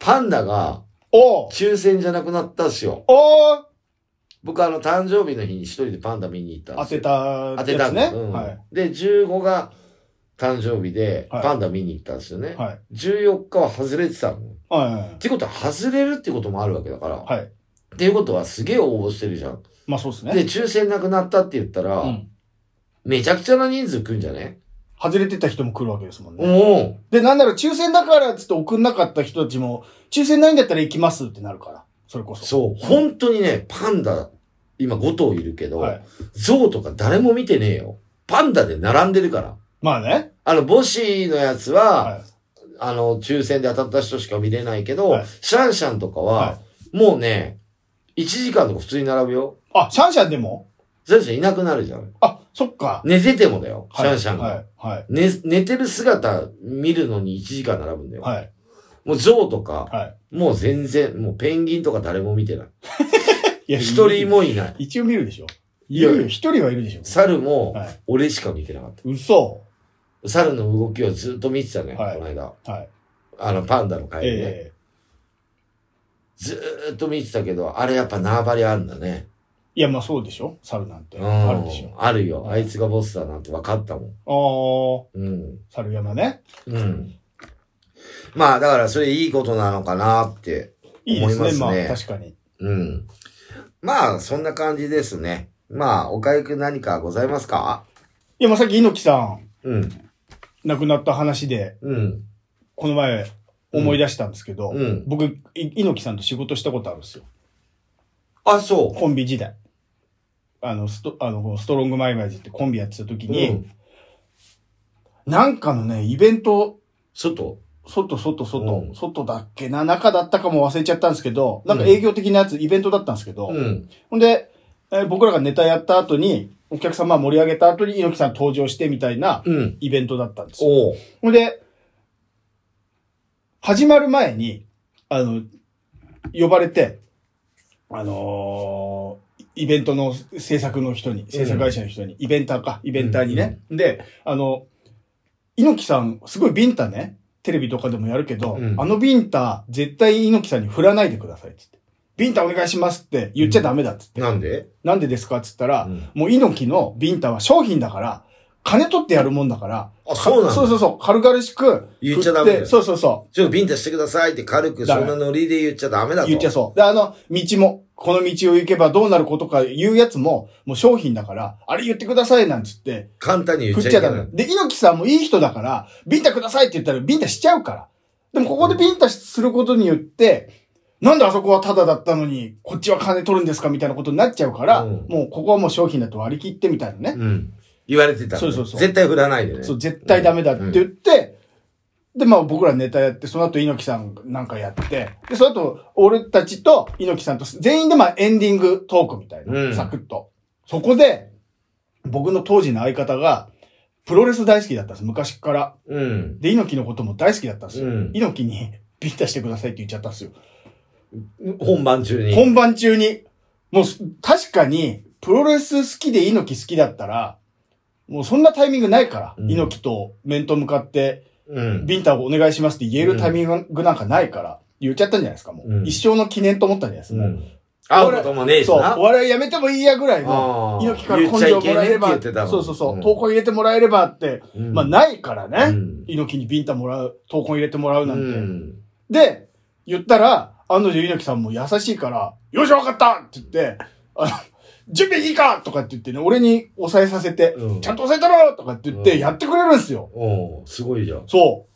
パンダがおー抽選じゃなくなったんですよ。おー僕あの誕生日の日に一人でパンダ見に行ったんで当て。た当てたね。うんはい。で、15が誕生日ではいパンダ見に行ったんですよね。はい。14日は外れてたの。っはいはいてことは外れるってこともあるわけだから。はい。はい。っていうことはすげえ応募してるじゃん。まあそうですね。で、抽選なくなったって言ったら、うん。めちゃくちゃな人数来んじゃね？外れてた人も来るわけですもんね。で、なんだろう、抽選だからっつって送んなかった人たちも、抽選ないんだったら行きますってなるから。それこそ。そう、本当にね、パンダ、今5頭いるけど、はい。象とか誰も見てねえよ。パンダで並んでるから。まあね。あの、ボシのやつは、はい。あの、抽選で当たった人しか見れないけど、はいシャンシャンとかは、はもうね、1時間とか普通に並ぶよ。あ、シャンシャンでも？シャンシャンいなくなるじゃん。あ、そっか。寝ててもだよ、シはいャンシャンが。はい。はい。寝、寝てる姿見るのに1時間並ぶんだよ。はい。もう象とか、はい。もう全然、もうペンギンとか誰も見てない。いや一人。もいない。一応見るでしょ。いいやるよ。一人はいるでしょ。猿もはい、俺しか見てなかった。嘘。猿の動きをずっと見てたね、はいこの間。はい。あの、パンダの会でね。えずーっと見てたけど、あれやっぱ縄張りあるんだね。えいや、まあそうでしょ？猿なんて。うん。あるでしょ。あるよ。はいあいつがボスだなんて分かったもん。ああ、うん。猿山ね。うん。まあ、だからそれいいことなのかなって。いいですね。思いますねまあ確かに。うん。まあ、そんな感じですね。まあ、おかゆくん何かございますか？いや、まあさっき猪木さんうん。亡くなった話で、うん。この前、思い出したんですけど、うん。僕、い猪木さんと仕事したことあるんですよ。あ、そコンビ時代。あの、スト、あの、ストロングマイマイズってコンビやってた時う。に、うん。なんかのね、イベント、外？外、外、外、うん外だっけな、中だったかも忘れちゃったんですけど、なんか営業的なやつ、イベントだったんですけど、うん。ほんで、えー僕らがネタやった後に、お客様盛り上げた後に猪木さん登場してみたいなうん。イベントだったんですよ。おう。ほんで、始まる前に、あの、呼ばれて、あのーイベントの制作の人に、制作会社の人に、イベンターか、イベンターにね。で、あの、猪木さん、すごいビンタね、テレビとかでもやるけど、うん。あのビンタ、絶対猪木さんに振らないでください、つって。ビンタお願いしますって言っちゃダメだ、つって。なんで？なんでですかっつったら、うん。もう猪木のビンタは商品だから、金取ってやるもんだから、あそうなんだそうそうそう、軽々しく、言っちゃダメそうそうそう。ちょっとビンタしてくださいって軽くそんなノリで言っちゃダメだと。言っちゃそう。で、あの、道も、この道を行けばどうなることか言うやつも、もう商品だから、あれ言ってくださいなんつって、簡単に言っ。ちゃダメ。で、猪木さんもいい人だから、ビンタくださいって言ったらビンタしちゃうから。でもここでビンタすることによって、なんであそこはタダだったのに、こっちは金取るんですかみたいなことになっちゃうから、うんもうここはもう商品だと割り切ってみたいなね。うん。言われてた。そうそうそう絶対振らないでね。そう、絶対ダメだって言って、で、まあ僕らネタやって、その後猪木さんなんかやって、で、その後俺たちと猪木さんと全員でまあエンディングトークみたいな、うんサクッと。そこで、僕の当時の相方が、プロレス大好きだったんです、昔から。うん。で、猪木のことも大好きだったんですよ。うん猪木にビンタしてくださいって言っちゃったんですよ。本番中に。本番中に。もう、確かに、プロレス好きで猪木好きだったら、もうそんなタイミングないから、うん猪木と面と向かって、うん。ビンタをお願いしますって言えるタイミングなんかないから、言っちゃったんじゃないですか、もう。うん一生の記念と思ったんじゃないですか。もうん。会うこともねえうそう、しな。お笑いやめてもいいやぐらいの、猪木から根性もらえれば、そうそうそう、うん投稿入れてもらえればって、うんまあないからね、うん猪木にビンタもらう、投稿入れてもらうなんて。うんで、言ったら、案の定猪木さんも優しいから、よしわかったって言って、あの、準備いいかとかって言ってね、俺に抑えさせて、うんちゃんと抑えたろとかって言って、うんやってくれるんですよ。おうすごいじゃん。そ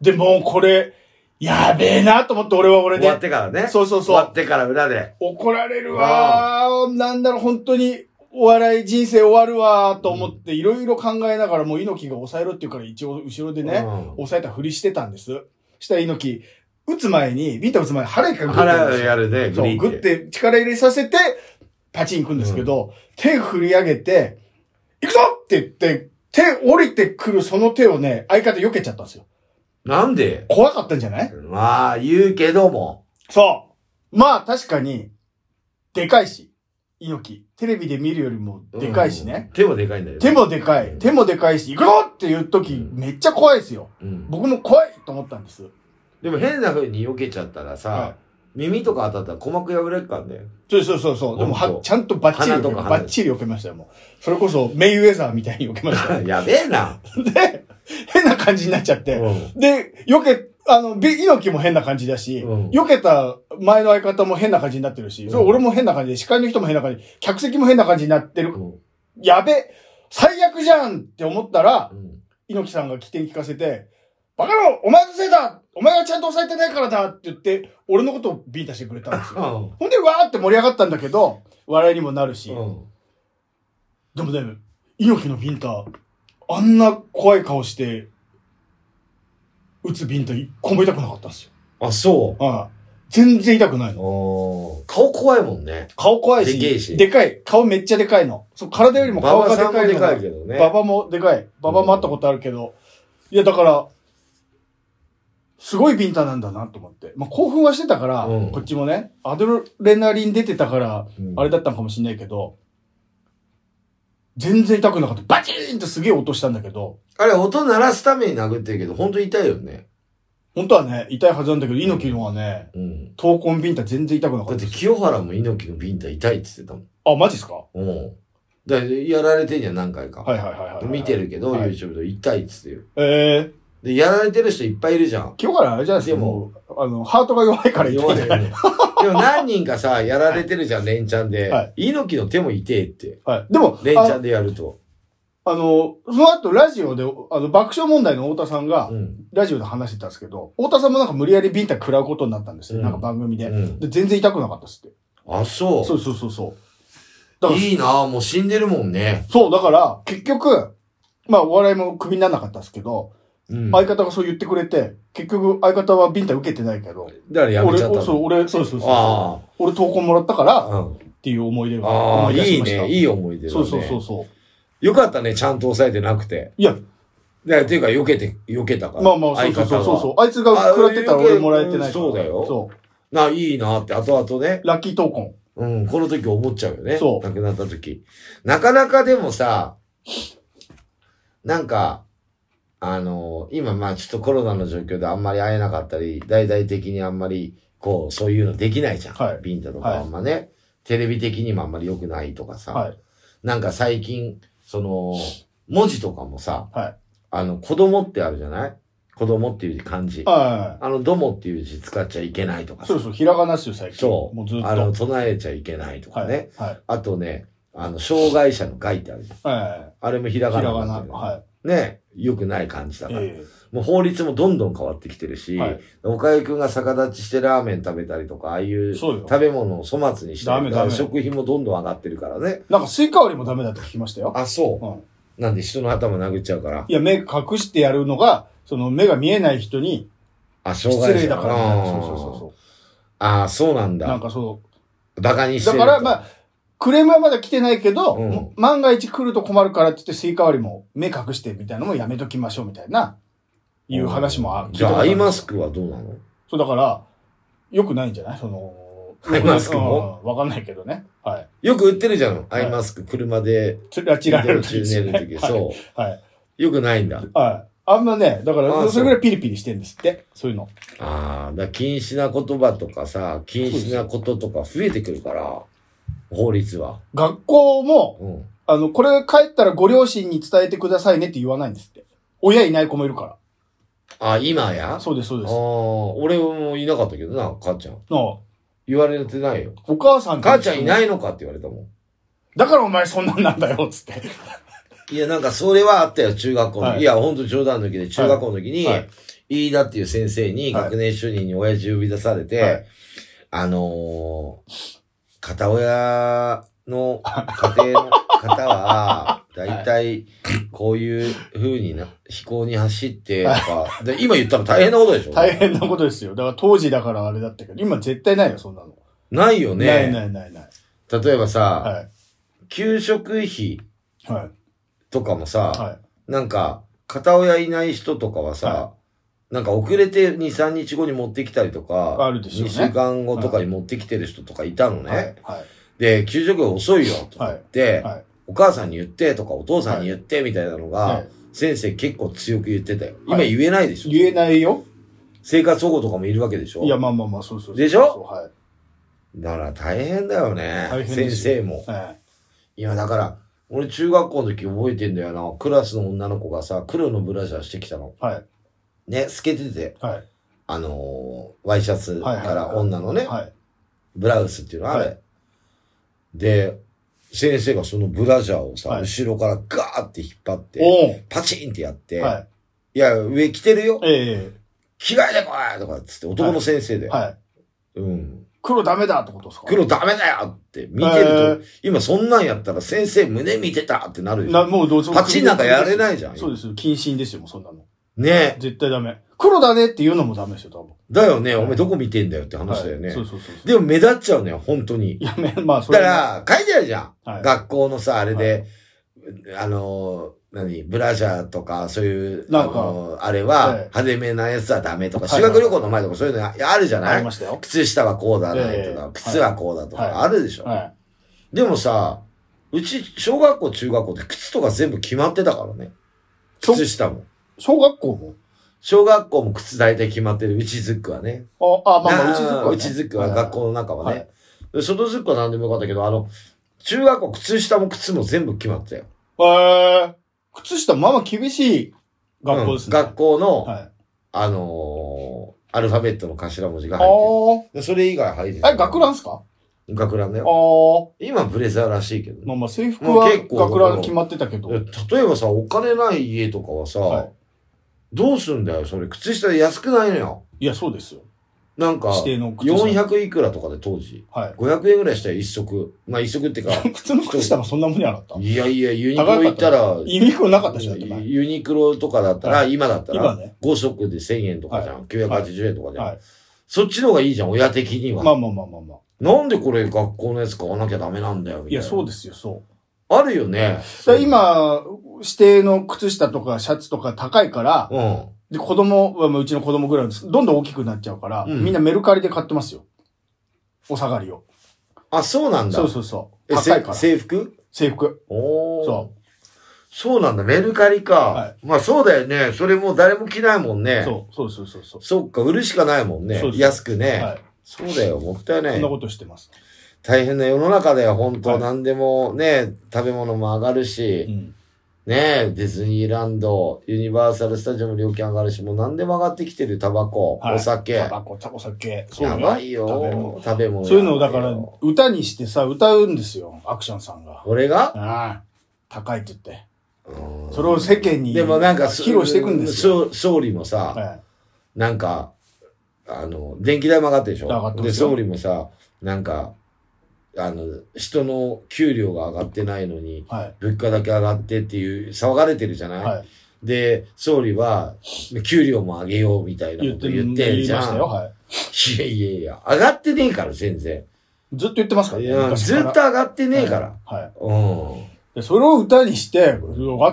う。で、もうこれ、やべえなと思って、俺は俺で終わっ。てからね。そうそうそう終わってから裏で。怒られるわー。なんだろう、本当に、お笑い人生終わるわーと思って、いろいろ考えながら、もう猪木が抑えろって言うから、一応後ろでね、うん抑えたふりしてたんです。したら猪木、打つ前に、ビンタ打つ前に腹一回グッてやるん腹ですよやるね、そう、グッて力入れさせて、パチン行くんですけど、手振り上げて、行くぞって言って、手降りてくるその手をね、相方避けちゃったんですよ。なんで？怖かったんじゃない？まあ、言うけども。そう。まあ確かに、でかいし、猪木。テレビで見るよりもでかいしね。うん。手もでかいんだよね。手もでかい。手もでかいし、行くぞっていう時、めっちゃ怖いですよ。うん。僕も怖いと思ったんです。でも変な風に避けちゃったらはさ、耳とか当たったら鼓膜破れるからね。そうそうそうそう。でもは、ちゃんとバッチリバッチリ避けましたよ、もう。それこそ、メイウェザーみたいに避けましたよ。やべえな。で、変な感じになっちゃって。うんで、避け、あの、ビ猪木も変な感じだし、うん避けた前の相方も変な感じになってるし、それうん俺も変な感じで、司会の人も変な感じ、客席も変な感じになってる。うんやべ、最悪じゃんって思ったら、うん猪木さんが起点聞かせて、バカ野郎お前のせいだお前がちゃんと抑えてないからだって言って、俺のことをビンタしてくれたんですよ。ほんで、わーって盛り上がったんだけど、笑いにもなるし。うん。でもね、猪木のビンタ、あんな怖い顔して、打つビンタ一個も痛くなかったんですよ。あ、そう。はい。全然痛くないの。顔怖いもんね。顔怖いし、でけえしでかい。顔めっちゃでかいの。そう体よりも顔がでかいのが馬場さんもでかいけどね。馬場もでかい。馬場も会ったことあるけど。いや、だから、すごいビンタなんだなと思って。まあ、興奮はしてたから、うんこっちもね、アドレナリン出てたから、うんあれだったのかもしれないけど、全然痛くなかった。バチーンってすげえ音したんだけど、あれ、音鳴らすために殴ってるけど、本当痛いよね。本当はね、痛いはずなんだけど、猪木のはね、うん。闘魂ビンタ全然痛くなかだってったです。清原も猪木のビンタ痛いって言ってたもん。あ、マジっすか？はうん。だやられてんじゃん、何回か。いはいはいはい。見てるけど、はい YouTube で痛いって言ってるよ。えー、で、やられてる人いっぱいいるじゃん。今日からあれじゃないですか、でもあの、ハートが弱いから痛いんじゃないでも何人かさ、やられてるじゃん、連チャンで。はい猪木の手も痛えって。はい。でも、連チャあンでやると。あの、その後ラジオで、あの、爆笑問題の太田さんがう、ん。ラジオで話してたんですけど、太田さんもなんか無理やりビンタ食らうことになったんですよ。うんなんか番組で。うん。で、全然痛くなかったっすって。あ、そう。そうそうそうそう。いいなもう死んでるもんね。そう、だから、結局、まあ、お笑いもクビにならなかったですけど、うん。相方がそう言ってくれて、結局、相方はビンタ受けてないけど、だからやめ俺、ちゃったの。そう、俺、そうそうそうあ俺投稿もらったから、あ。うん。っていう思い出がああ、思い出いいしました。ね。いい思い出だね。そうそうそうそう。よかったね、ちゃんと抑えてなくて。いや、だっていうか、避けて、避けたから。まあまあ、そうそうそうそうそう。あいつが食らってたら俺もらえてないから。そうだよそう。な、いいなって、後々ね。ラッキー闘魂。うん、この時思っちゃうよね。そう亡くなった時。なかなかでもさ、なんか、あの、今まあちょっとコロナの状況であんまり会えなかったり、大々的にあんまり、こう、そういうのできないじゃん。はいビンタとかはいあんまね、テレビ的にもあんまり良くないとかさ。はい。なんか最近、その、文字とかもさ、はい。あの、子供ってあるじゃない？子供っていう漢字。はあの、どもっていう字使っちゃいけないとかい。そうそう、ひらがなっすよ、最近。そう。もうずっと。あの、唱えちゃいけないとかはい。ね。はい。あとね、あの、障害者の害ってあるじゃん。はあれもひらい。ひらがな。がなになってるよね。はね。よくない感じだい。から。えもう法律もどんどん変わってきてるし、はい岡井くんが逆立ちしてラーメン食べたりとか、ああいう。食べ物を粗末にしたりとか、食費もどんどん上がってるからね。なんかスイカ割りもダメだって聞きましたよ。あ、そう。うん。なんで人の頭殴っちゃうから。いや、目隠してやるのが、その目が見えない人にあ、失障害者礼だからそうそうそうそああ、そうなんう。なんだ。かそバカにう。して。だから、まあ、クレームはまだ来てないけど、うん万が一来ると困るからって言ってスイカ割りも目隠してみたいなのもやめときましょうみたいな、いう話もあじゃあ、アイマスククはどうなの？そう、だから、良くないんじゃない？その、アイマスクも？うんわかんないけどね。はい。よく売ってるじゃん。アはいイマスク、車で、つらちられる中時。そう。はい。よくないんだ。はい。あんまね、だかあら、それぐらいピリピリしてんですって。そういうの。ああ、だ禁止な言葉とかさ、禁止なこととか増えてくるから、法律は。学校も、うん。あの、これ帰ったらご両親に伝えてくださいねって言わないんですって。親いない子もいるかあ、今や？ら。そうです、そうああです。俺もいなかったけどな、母ちゃん。の言われてないよ。お母さんと母ちゃんいないのかって言われたもん。だからお前そんなんなんだよ、つって。いや、なんかそれはあったよ、中学校の。はいい、や、ほんと冗談抜きで、中学校の時に、はい飯田っていう先生に、はい学年主任に親父呼び出されて、はいあのー、片親の家庭の方は、だいたいこういう風にな、飛行に走ってとか、で今言ったら大変なことでしょ？大変なことですよ。だから当時だからあれだったけど、今絶対ないよ、そんなの。ないよね。ないないないない。例えばさ、はい。給食費はい。とかもさ、はい。なんか、片親いない人とかはさ、はなんか遅れて2、3日後に持ってきたりとか、あるでしょうね2週間後とかに持ってきてる人とかいたのね。はい。はい。で、給食が遅いよとか言って、はい。お母さんに言ってとかお父さんに言ってみたいなのが、はい先生結構強く言ってたよ。今はい言えないでしょ、言えないよ。生活保護とかもいるわけでしょいや、まあまあまあ、そうそう。でしょ？そうはい。だから大変だよね。大変先生も。はいや、だから、俺中学校の時覚えてんだよな。クラスの女の子がさ、黒のブラジャーしてきたの。い。はい。ね、透けてて、はい。あのーワイシャツからはいはいはい女のね、はい。ブラウスっていうのあれ。はいで、先生がそのブラジャーをさ、はい後ろからガーって引っ張って、おパチンってやって、、はいや、上着てるよい。。え着替えてこいとかっつって、男の先生で。えはい。うん。黒ダメだってことですか？黒ダメだよって見てると、今そんなんやったら先生胸見てたってなるな、ょ。もうどうぞ。パチンなんかやれないじゃん。そうですよ。謹慎ですよ、もうそんなの。ね絶対ダメ。黒だねって言うのもダメですよ、多分。だよね、お前どこ見てんだよって話だよね。はいそうそうそうそう。でも目立っちゃうのよ、本当に。いや、めまあ、それだから、書いてあるじゃん。はい学校のさ、あれで、あのー、何ブラジャーとか、そういう、なんかあのーあれは、はい派手めなやつはダメとか、はい修学旅行の前とかそういうのああるじゃあない？りましたよ。靴下はこうだないとえかえ、靴はこうだとはいか、あるでしょ。はでもさ、うち、小学校、中学校って靴とか全部決まってたからね。しょ靴下も。い。小学校も？小学校も靴大体決まってる、内ズックはね。あ、あ、まあまあ、なうちずっこはね。内ズックは学校の中ははいね。で外ズックは何でもよかったけど、あの、中学校靴下も靴も全部決まってたよ。はい。へー靴下、まあまあ厳しい学校ですね。うん学校の、はい。あのーアルファベットの頭文字があ入ってる。それ以外入ってあれ、学ランっすか？学ランだあよ。あ。今ブレザーらしいけどね。まあまあ制服は学ラン決まってたけど。例えばさ、お金ない家とかはさ、はいどうすんだよ、それ。靴下安くないのよ。いや、そうですよ。なんか、指定の靴下。400いくらとかで当時。はい。500円ぐらいしたよ、一足。まあ一足っていうか、靴の靴下がそんなもんじゃなかったいやいや、ユニクロ行ったら、ユニクロなかったでしょだって前ユニクロとかだったら、は今だったら、今ね。5足で1000円とかじゃん。は980円とかじゃん。はい。そっちの方がいいじゃん、親的には。まあまあまあまあまあ。なんでこれ学校のやつ買わなきゃダメなんだよ、みたいな。いや、そうですよ、そう。あるよね。今、指定の靴下とかシャツとか高いから、うん。で、子供は、まあうちの子供ぐらいです。どんどん大きくなっちゃうから、うんみんなメルカリで買ってますよ。お下がりを。あ、そうなんだ。そうそうそう。え高いから。せ制服？制服。おー。そそうなんだ、メルカリか。はまあそうだよね。それもう誰も着ないもんね。そう、そうそうそうそう。そっか、売るしかないもんねそう。そう安くね。はい。そうだよ、もったいなそんないこ。としてます。大変な世の中だよ、本当、はい何でもね、食べ物も上がるうし、ん。ねディズニーランド、ユニバーサル・スタジオも料金上がるし、もう何でも上がってきてる、タバコ、はいお酒。タバコ、お酒。そうやばいよ、食べ物食べ物。そういうのをだから歌にしてさ、歌うんですよ。アクションさんが。俺が？ああ。高いって言って。うんそれを世間にでもなんか、披露していくんですよ。総理もさ、はい。なんか、あの、電気代も上がってるでしょ上がってまで、総理もさ、なんか、あの、人の給料が上がってないのに、はい。物価だけ上がってっていう、騒がれてるじゃない、はい。で、総理は、給料も上げようみたいなこと言ってるじゃん。言。はい。いやいやいや、上がってねえから、全然。ずっと言ってますからね。いや、ずっと上がってねえから。。はい。うん。でそれを歌にして、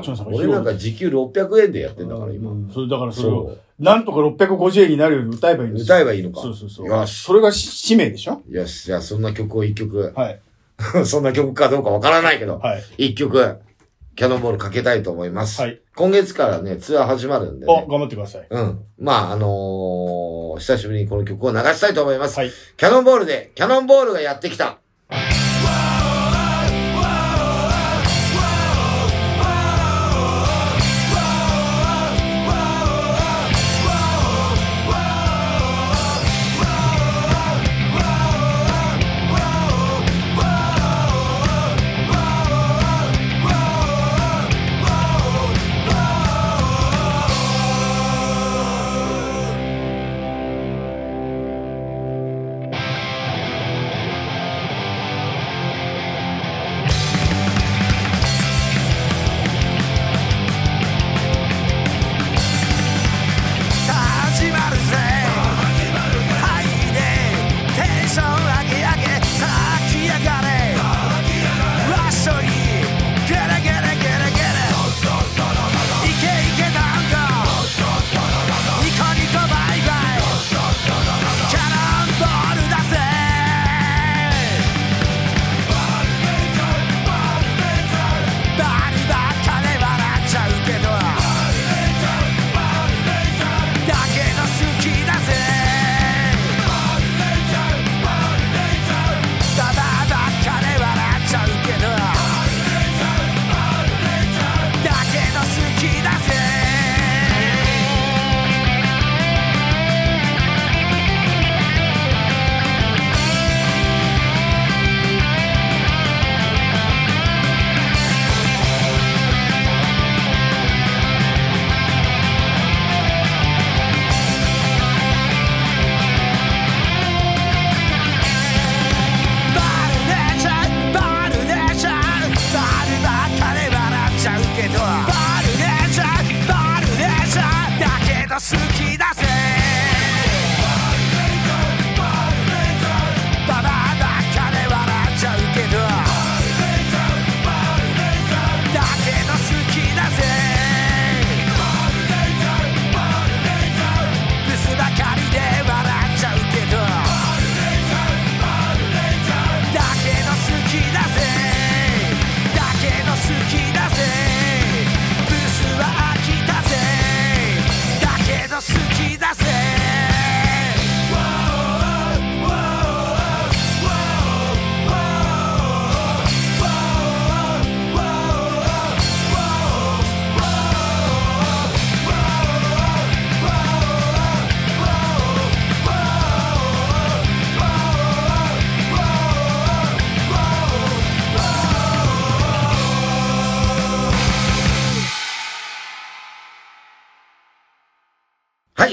ョンさんが俺なんか時給600円でやってんだから、今。うんそれだからそれを、そなんとか650円になるように歌えばいいんう。ですよ。歌えばいいのか。そうそうそう。よし。それが使命でしょ？よし、じゃあそんな曲を一曲、はい。そんな曲かどうかわからないけど、はい。一曲、キャノンボールかけたいと思います。はい。今月からね、ツアー始まるんであ、ね。頑張ってください。うん。まあ、あのー久しぶりにこの曲を流したいと思います。はい。キャノンボールで、キャノンボールがやってきた。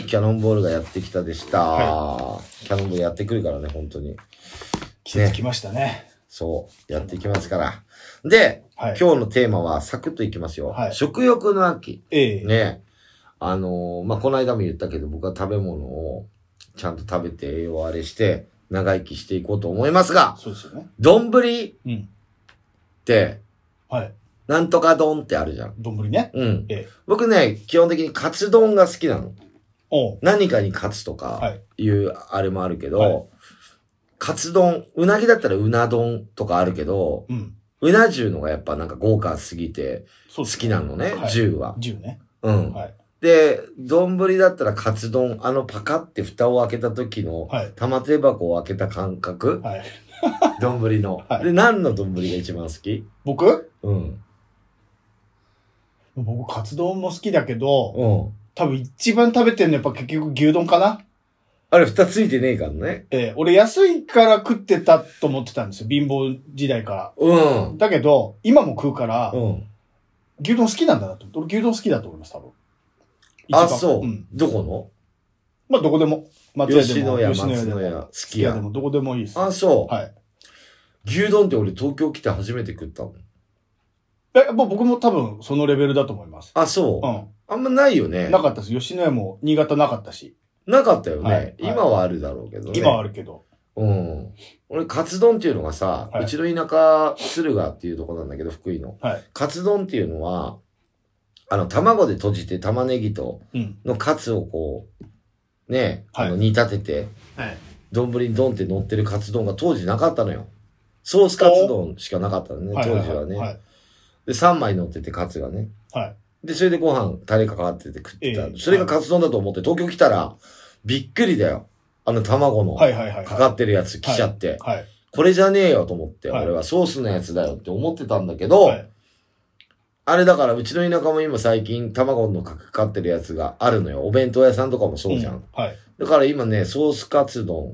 キャノンボールがやってきたでした。はキャノンボールやってくるからね、本当に。季節来ましたね。そう、やってきますから。で、はい。今日のテーマはサクッといきますよ。はい食欲の秋。ええね。あのーまあ、この間も言ったけど、僕は食べ物をちゃんと食べて栄養あれして、長生きしていこうと思いますが、そうですよね。丼っうん。て、はい。なんとか丼ってあるじゃん。丼ね。うん。ええ。僕ね、基本的にカツ丼が好きなの。何かにカツとはかい。いうあれもあるけど、はいカツ丼、うなぎだったらうな丼とかあるけど、うん。うな重のがやっぱなんか豪華すぎて好きなのね、はい重は。10ね。うん。はい。で、丼だったらカツ丼、あのパカって蓋を開けた時の、はい。玉手箱を開けた感覚？はい。丼の。はいで、何の丼が一番好き？僕？うん。僕、カツ丼も好きだけど、うん。多分一番食べてるのやっぱ結局牛丼かなあれ、蓋ついてねえからね。ええ俺安いから食ってたと思ってたんですよ。貧乏時代から。うん。だけど、今も食うから、うん。牛丼好きなんだなと思って。俺牛丼好きだと思います、多分。あ、一番そう。ん。どこの？まあ、どこでも。松屋でも。吉野家、吉野家で野屋、好すき家。き家でも、どこでもいいです。あ、そう。はい。牛丼って俺東京来て初めて食ったもん。え、もう僕も多分そのレベルだと思います。あ、そう。うあんまないよん。ね。なかったです。吉野家も新潟なかったし。なかったよね。はいはい今はあるだろうけどね。今はあるけど。うん。俺、カツ丼っていうのがさ、はいうちの田舎、敦賀っていうとこなんだけど、福井の。はい。カツ丼っていうのは、あの、卵で閉じて玉ねぎと、うん。のカツをこう、ね、はいあの、煮立てて、はい。丼にドンって乗ってるカツ丼が当時なかったのよ。ソースカツ丼しかなかったのね、はい当時はね。はい。で、3枚乗っててカツがね。はい。で、それでご飯、タレかかってて食ってた。ええそれがカツ丼だと思って東京来たら、びっくりだよ。あの卵のはいはいはい。かかってるやつ来ちゃって。はい。これじゃねえよと思って、はい俺はソースのやつだよって思ってたんだけど、はい。あれだからうちの田舎も今最近卵のかかってるやつがあるのよ。お弁当屋さんとかもそうじゃん。ん。はい。だから今ね、ソースカツ丼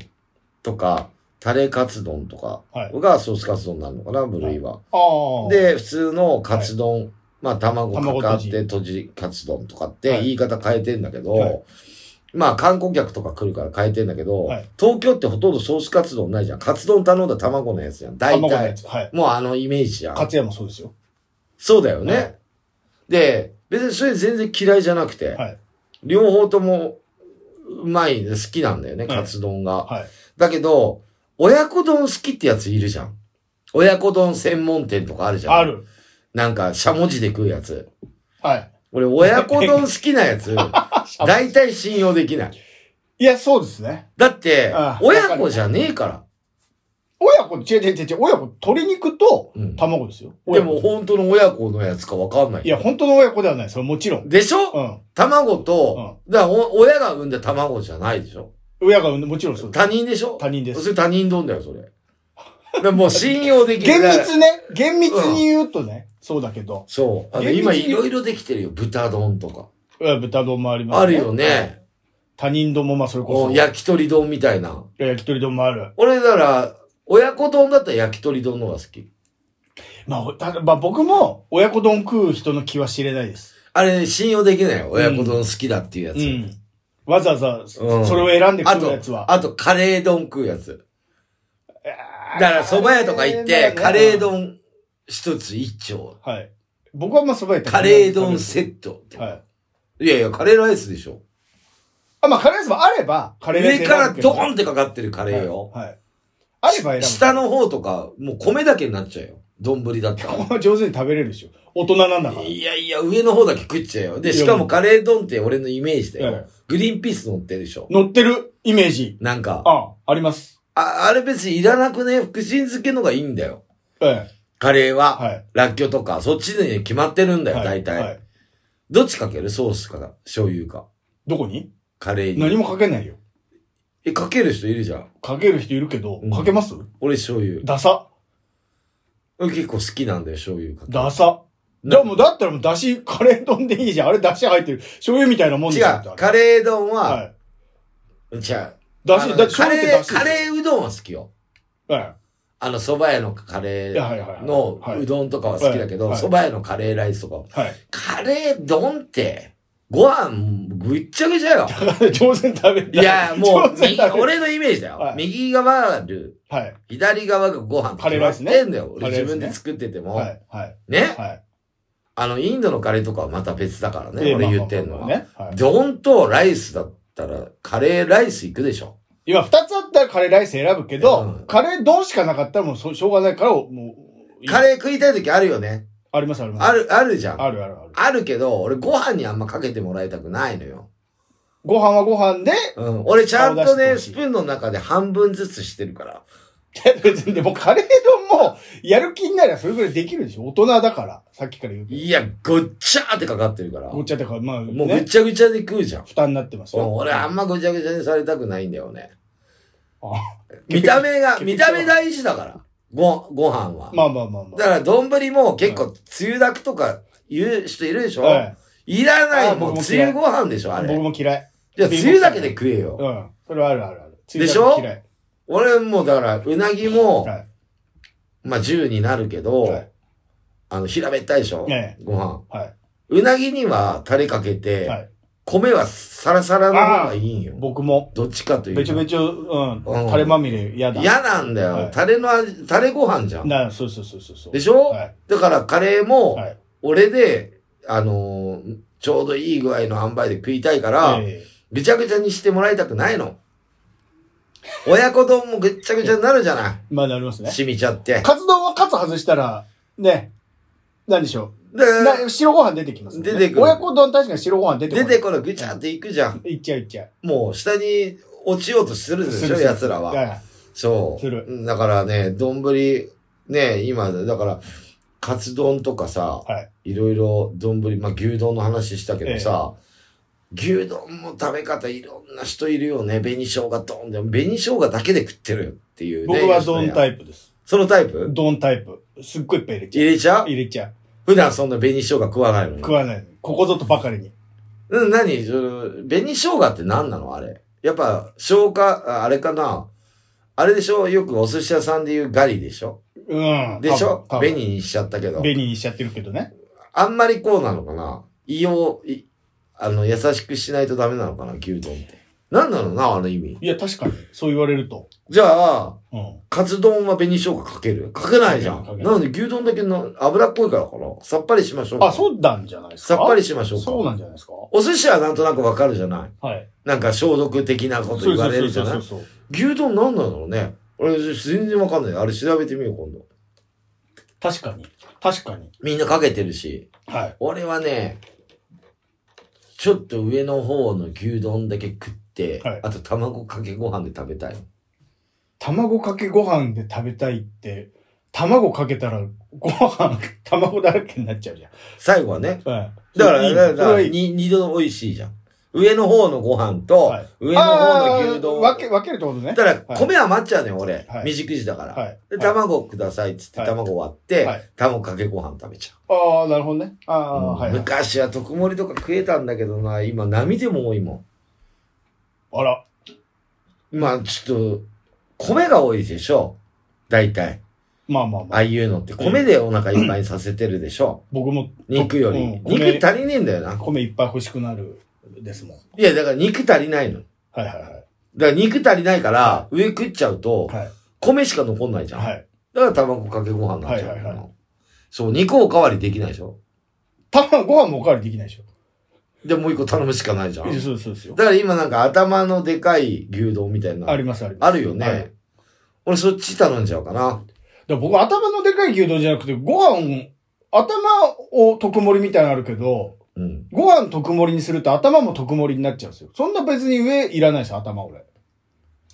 とか、タレカツ丼とかはい。がソースカツ丼になるのかな、部類は。ああ。、で、普通のカツ丼、まあ卵かかっ卵て閉じカツ丼とかってはい言い方変えてんだけど、はいまあ観光客とか来るから変えてんだけど、はい東京ってほとんどソースカツ丼ないじゃん。カツ丼頼んだ卵のやつじゃん。大体。はい。もうあのイメージじゃん。カツヤもそうですよ。そうだよね。はいで、別にそれ全然嫌いじゃなくて、はい。両方ともうまい、好きなんだよね、はいカツ丼が。はい。だけど、親子丼好きってやついるじゃん。親子丼専門店とかあるじゃん。あ。る。なんか、しゃもじで食うやつ。はい。俺、親子丼好きなやつ、大体信用できない。いや、そうですね。だってあ、親子じゃねえから。親子、違う違う違う違う、親子、鶏肉とうん卵ですよ。でも、本当の親子のやつかわかんない。いや、本当の親子ではない。それはもちろん。でしょ？うん。卵と、だからお親が産んだ卵じゃないでしょ？親が産んで、もちろんそうです。他人でしょ？他人ですそれ他人丼だよ、それ。でもう信用でき厳ない。密ね。厳密に言うとね、そうだけど。そう。あの今いろいろできてるよ。豚丼とか。うん豚丼もありますあるよ。ね。他人丼もまあそれこそ。お焼き鳥丼みたいな。焼き鳥丼もある。俺なら、親子丼だったら焼き鳥丼の方が好き。まあ、たまあ僕も親子丼食う人の気は知れないです。あれ、信用できないよ。親子丼好きだっていうやつ。うん。わざわざ、うんそれを選んであと食うやつ、は。あと、カレー丼食うやつ。だから、蕎麦屋とか行って、カレー。丼一つ一丁。はい。僕はまあ蕎麦屋カレー丼セット。はい。いやいや、カレーライスでしょ。あ、まあカレーライスもあれば、カレーライス上からドンーンってかかってるカレーよ。はい。はいあれば選ぶ。下の方とか、もう米だけになっちゃうよ。丼だったら。上手に食べれるでしょ。大人なんだから。いやいや、上の方だけ食っちゃうよ。で、しかもカレー丼って俺のイメージだえよ。グリーンピース乗ってるでしょ。乗ってるイメージ。なんか、ああ、あります。あ、あれ別にいらなくね、福神漬けのがいいんだよ。ええ。カレーは、はい。ラッキョとか、そっちで決まってるんだよ、はい大体。はい。どっちかける？ソースか、醤油か。どこに？カレーに。何もかけないよ。え、かける人いるじゃん。かける人いるけどうん、かけます？俺醤油。ダサ。俺結構好きなんだよ、醤油か。ダサ。でも、だったらもう、だし、カレー丼でいいじゃん。あれ、だし入ってる。醤油みたいなもん違でしょ。う、カレー丼は、はい。じゃあ、だし、だってカレー。カレーうどんは好きよ。はあの、蕎麦屋のカレ。ーのはいうどんとかは好きだけど、はい蕎麦屋のカレーライスとか。はい。カレー丼って、ご飯、ぐっちゃぐちゃよ。上手に食べる。いや、もう、俺のイメージだよ。はい右側がルー、はい。左側がご飯カレーライスねんだよ。俺自分で作ってても。ね？はい。あの、インドのカレーとかはまた別だからね。で俺言ってんのは。まあまあまあね。はい。ドンとライスだったら、カレーライス行くでしょ。今、二つあったらカレーライス選ぶけど、うんカレー丼しかなかったらもうそしょうがないから、もう、カレー食いたい時あるよね。ありますあります。ある、あるじゃん。あるあるある。あるけど、俺ご飯にあんまかけてもらいたくないのよ。ご飯はご飯で、うん。俺ちゃんとね、スプーンの中で半分ずつしてるから。別にでもカレー丼も、やる気になりゃそれぐらいできるでしょ大人だから。さっきから言うけど。いや、ごっちゃーってかかってるから。ごっちゃってか、まあ、もうぐね、ちゃぐちゃで食うじゃん。負担になってますよ。うん俺あんまぐちゃぐちゃにされたくないんだよね。あ見た目が、見た目大事だから。ご、ご飯は。まあまあまあまだから、丼も結構、つゆだくとか言う人いるでしょ、あ。はい。いらない。あもう、つゆご飯でしょあ僕れ。も嫌い。じゃあ、つゆだけで食えよ。うん。それはあるあるある。でしょ？嫌い。俺もうだから、うなぎも、はい。まあ、10になるけど、はいあの、平べったいでしょ、えご飯。はい。うなぎにはタレかけて、はい。米はサラサラの方がいいんよ。僕も、どっちかというと。べちょべちょ、うん。うんタレまみれ嫌だ。嫌なんだよ、はいタレの味、タレご飯じゃん。な、そうそうそうそう。でしょ、はい。だからカレーも、はい。俺で、あのーちょうどいい具合の塩梅で食いたいから、えぐちゃぐちゃにしてもらいたくないの。親子丼もぐっちゃぐちゃになるじゃなえまあなりますい。ね。染みちゃって。カツ丼はカツ外したら、ね、なんでしょでう。な白ご飯出てきますもんね。出てくる親子丼確かに白ご飯出てこない。出てこるぐちゃっていくじゃん。いっちゃういっちゃう。もう下に落ちようとするでしょ、するする奴らは。はいそう。するだからね、丼、ね、今、だから、カツ丼とかさ、はい。いろいろ丼、まあ牛丼の話したけどさ、牛丼も食べ方いろんな人いるよね。紅生姜丼でも紅生姜だけで食ってるっていうね。僕は丼タイイプです。そのタイプ？丼タイプ。すっごいいっぱい入れちゃう。入れちゃう？入れちゃう。普段そんな紅生姜食わないの？に。食わない。ここぞとばかりに。うん、何？その紅生姜って何なの？あれ。やっぱ、消化、ああれかな？あれでしょ？よくお寿司屋さんで言うガリでしょ？うん。でしょ？紅にしちゃったけど。紅にしちゃってるけどね。あんまりこうなのかな？胃を、いあの、優しくしないとダメなのかな牛丼って。何なのなあの意味。いや、確かに。そう言われると。じゃあ、うん。カツ丼は紅生姜かけるかけないじゃん。なので牛丼だけの脂っこいからかなさっぱりしましょうか。あ、そうなんじゃないですかさっぱりしましょうか。そうなんじゃないですかお寿司はなんとなくわかるじゃないはい。なんか消毒的なこと言われるじゃないそうそうそう牛丼何なのね俺全然わかんない。あれ調べてみよう今度。確かに。確かに。みんなかけてるし。はい。俺はね、ちょっと上の方の牛丼だけ食って、はいあと卵かけご飯で食べたい。卵かけご飯で食べたいって、卵かけたらご飯、卵だらけになっちゃうじゃん。最後はね。はい。だから、いいだからそれはいいに二度美味しいじゃん。上の方のご飯と、はい上の方の牛丼。あー分け、分けるってことね。だから、米余っちゃうねん、俺。はい未熟児だから。はい。で、卵くださいっつって、はい卵割って、はい卵かけご飯食べちゃああ、なるほどね。あう。あ、うんはいはい。昔は特盛りとか食えたんだけどな、今波でも多いもあら。ん。まあ、ちょっと、米が多いでしょ。大体。まあまあまあ。ああいうのって、米でお腹いっぱいにさせてるでしょ。僕も、肉より。うん肉米足りねえんだよな。米いっぱい欲しくなるですもん。いや、だから肉足りないの。はいはいはい。だから肉足りないから、上食っちゃうと、はい。米しか残んないじゃん。はい。だから卵かけご飯になっちゃうの、はいはいはいそう、肉おかわりできないでしょ。卵、ご飯もおかわりできないでしょ。で、もう一個頼むしかないじゃん。だそうそうですよ。から今なんか頭のでかい牛丼みたいな。ありますあります。あるよね。はい俺そっち頼んじゃうかな。だ僕頭のでかい牛丼じゃなくて、ご飯、頭を特盛りみたいなのあるけど、うん。ご飯特盛りにすると頭も特盛りになっちゃうんですよ。そんな別に上いらないです、頭俺。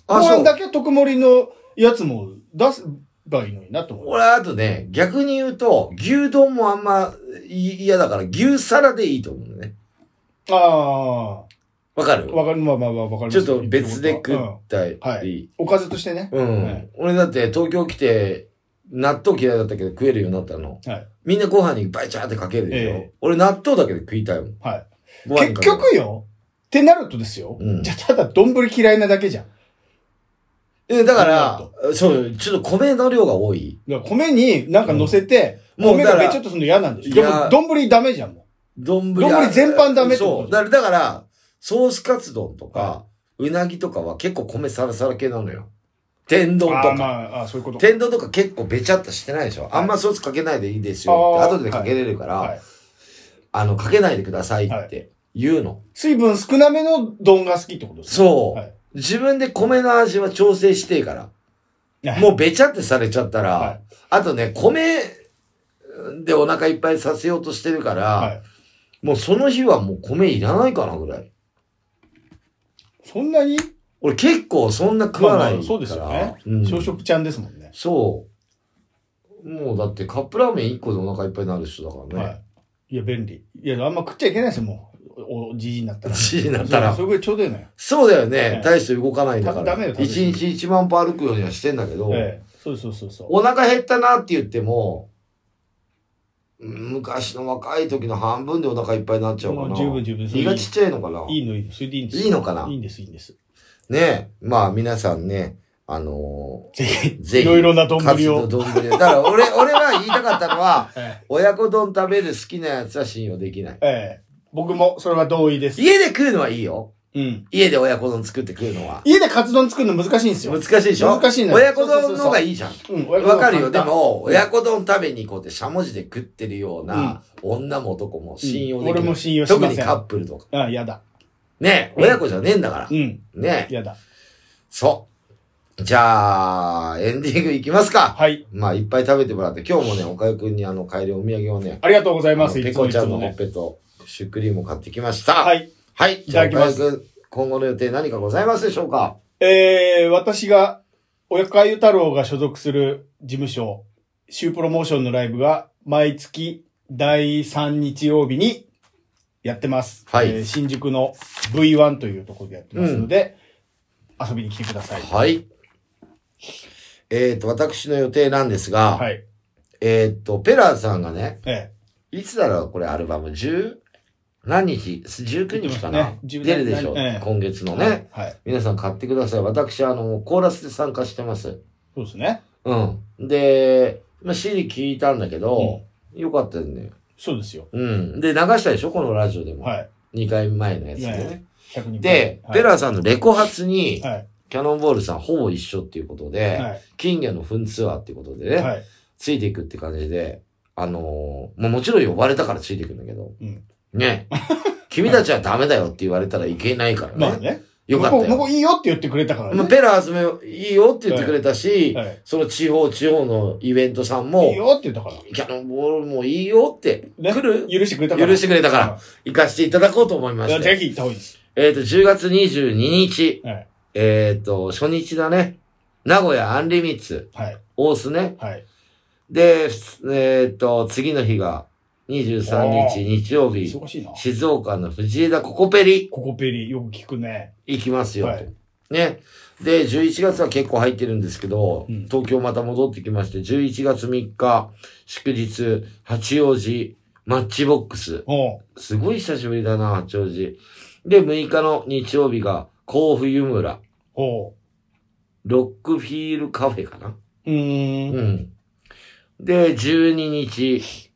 ご。飯だけ特盛りのやつも出せばいいのになと思う。俺あとね、逆に言うと、牛丼もあんまい嫌だから、牛皿でいいと思うね。あわかる？あ、わかる、まあまあまあわかりちょっと別で食うんったり。はいおかずとしてね。うん。はい俺だって東京来て、納豆嫌いだったけど食えるようになったの。はい。みんなご飯にバイチャーってかけるでしょ。ええ俺納豆だけで食いたいもん。はい。結局よ。ってなるとですよ。うんじゃあただ丼嫌いなだけじゃん。え、だからな、そう、ちょっと米の量が多い。米になんか乗せて、米うんもうだからがべちょっとするの嫌なんでしょ。でも丼ダメじゃん、も丼丼全般ダメってことそう。だから、だからソースカツ丼とか、うなぎとかは結構米サラサラ系なのよ。天丼とか。あーまあ、あそういうこと。天丼とか結構べちゃっとしてないでしょ、あんまソースかけないでいいですよって。後でかけれるから、はい。あの、かけないでくださいって言うの。水分少なめの丼が好きってことですね。そう、はい自分で米の味は調整していいから。はいもうべちゃってされちゃったら、はいあとね、米でお腹いっぱいさせようとしてるから、はい。もうその日はもう米いらないかなぐらい。そんなに？俺結構そんな食わないから。まあまあそうですよねうん小食ちゃんですもんね。そう。もうだってカップラーメン1個でお腹いっぱいになる人だからね。はい。いや、便利。いや、あんま食っちゃいけないですよ、もう。おおじいになったら。じじいになったらそれぐらいちょうどいいのよ。そうだよね。はい大して動かないんだから。ダメよ一日1万歩歩くようにはしてんだけど、ええ。そうそうそうそう。お腹減ったなって言っても、昔の若い時の半分でお腹いっぱいになっちゃうかな。十分十分。胃がちっちゃいのかないいのいいの。それでいいんですよいいのかないいんです、いいんです。ねえ。まあ皆さんね、あのぜひ、ーぜひ。いろいろな丼を。と丼を。だから俺、俺は言いたかったのは、え親子丼食べる好きなやつは信用できない。えええ僕もそれは同意です。家で食うのはいいよ。うん。家で親子丼作って食うのは。家でカツ丼作るの難しいんですよ。難しいでしょ？難しいのよ親子丼の方がいいじゃん。うん。わかるよ。でも、親子丼食べに行こうってしゃもじで食ってるような女も男も信用できない。俺も信用しません。特にカップルとか。ああ、やだ。ねうん親子じゃねえんだからう。ん。ねやだ。そう。じゃあ、エンディングいきますか。はい。まあ、いっぱい食べてもらって、今日もね、岡井くんにあの、帰りお土産をね、ありがとうございあのます。いつもペコちゃんの。ほっぺとシュークリームを買ってきました。。はいい。はい。いただきますじゃあ岡井くん、今後の予定何かございますでしょうか？えー、私が、親かゆ太郎が所属する事務所、シュープロモーションのライブが毎月第3日曜日にやってます。はいえー新宿の V1 というところでやってますので、遊びに来てください。はい。えっ、と、私の予定なんですが、はい。えっ、と、ペラーさんがね、えいつだろうこれアルバム？10? 何日 ?19 日かな、ね10出るでしょ、ええ今月えのね、はい。はい。皆さん買ってください。私、あの、コーラスで参加してます。そうですね。うん。で、まあ、CD 聞いたんだけど、よかったよね。そうですよ。うん。で、流したでしょ？このラジオでも。はい。2回前のやつでね。ね100人で、はいペラーさんのレコ発に、はい。キャノンボールさんほぼ一緒っていうことで、はい。金魚の糞ツアーっていうことでね、はい。ついていくって感じで、あのーまあ、もちろん呼ばれたからついていくんだけど、うんね。君たちはダメだよって言われたらいけないからね。まあね。よかった向こう、向こよ。ういいよって言ってくれたからまあ、ね。ペラーズもいいよって言ってくれたし、はい。その地方地方のイベントさんも、いいよって言ったから。キャノンボールもいいよって、ね来る？許してくれたから。許してくれたから、行かせていただこうと思いまいやぜ。ひ行った方がいいです。えっ、と、10月22日、はい。えっ、と、初日だね。名古屋アンリミッツ、はい。大須ね。はい。で、えっ、と、次の日が、23日日曜日。静岡の藤枝ココペリココペリ、よく聞くね。行きますよと。はいね。で、11月は結構入ってるんですけど、うん東京また戻ってきまして、11月3日、祝日、八王子、マッチボックス。すごい久しぶりだな、八王子。で、6日の日曜日が、甲府湯村、ロックフィールカフェかな。うーん。うん。で、12日、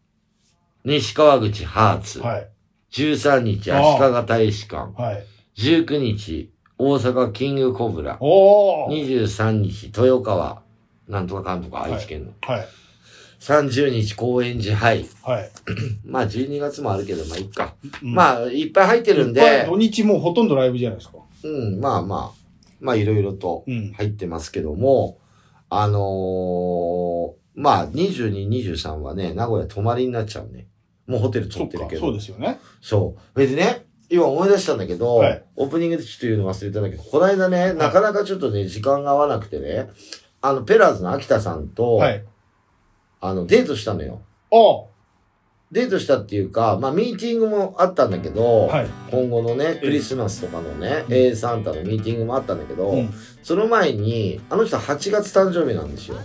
西川口ハーツ。はい。13日、足利大使館。はい。19日、大阪キングコブラ。おー23日、豊川。なんとかかんとか、愛知県の。はい。30日、高円寺ハイ。はい。まあ、12月もあるけど、まあ、いっか。うんまあ、いっぱい入ってるんで土、日もうほとんどライブじゃないですか。うん、まあまあ、まあ、いろいろとうん。入ってますけども、あのーまあ、22、23はね、名古屋泊まりになっちゃうね。もうホテル取ってるけ、ど。そうですよね。そう。別にね、今思い出したんだけど、はいオープニングでちょっと言うの忘れたんだけど、この間ね、なかなかちょっとね、時間が合わなくてね、あの、ペラーズの秋田さんと、はい。あの、デートしたのよ。おうデートしたっていうか、まあ、ミーティングもあったんだけど、はい。今後のね、クリスマスとかのね、A サンタのミーティングもあったんだけど、うん。その前に、あの人8月誕生日なんですよ。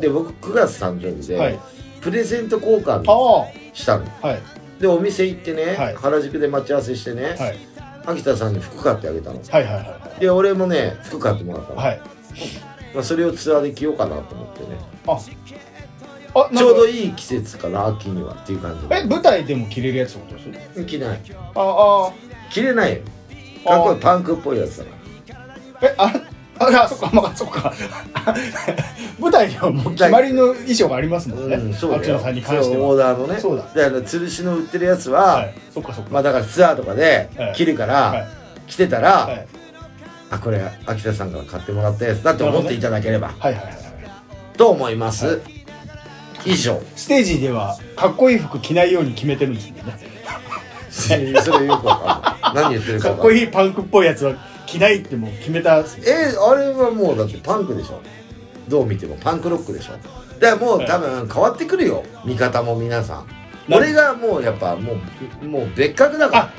で、僕9月誕生日で、はい。プレゼント交換あしたの。あ。はい。で、お店行ってね、はい原宿で待ち合わせしてね、はい。秋田さんに服買ってあげたの。はいはいはで、俺もね、服買ってもらったい。の。はい。まあ、それをツアーで着ようかなと思ってね。あ、あちょうどいい季節かな秋にはっていう感じえ舞台でも着れるやつってことです？着ないああ着れないよかっこいいパンクっぽいやつだかえあああそっかまあそっか。舞台にはもう決まりの衣装がありますもんね、らうんそうだよさんに関してオはーダーのね。そうだ。であの吊るしの売ってるやつは、はい。そっかそっか。まあだからツアーとかではい着るから、はい。着てたら、はい。あこれ秋田さんから買ってもらったやつだって思っていただければ、はいはいはいはい。と思います、はい。以上。ステージではかっこいい服着ないように決めてるんですもんね。それよくわかんない。何言ってるかかっこいいパンクっぽいやつは着ないってもう決めたえあれはもうだってパンクでしょ。どう見てもパンクロックでしょ。だからもう多分変わってくるよ見方も皆さん。俺がもうやっぱもうもう別格だか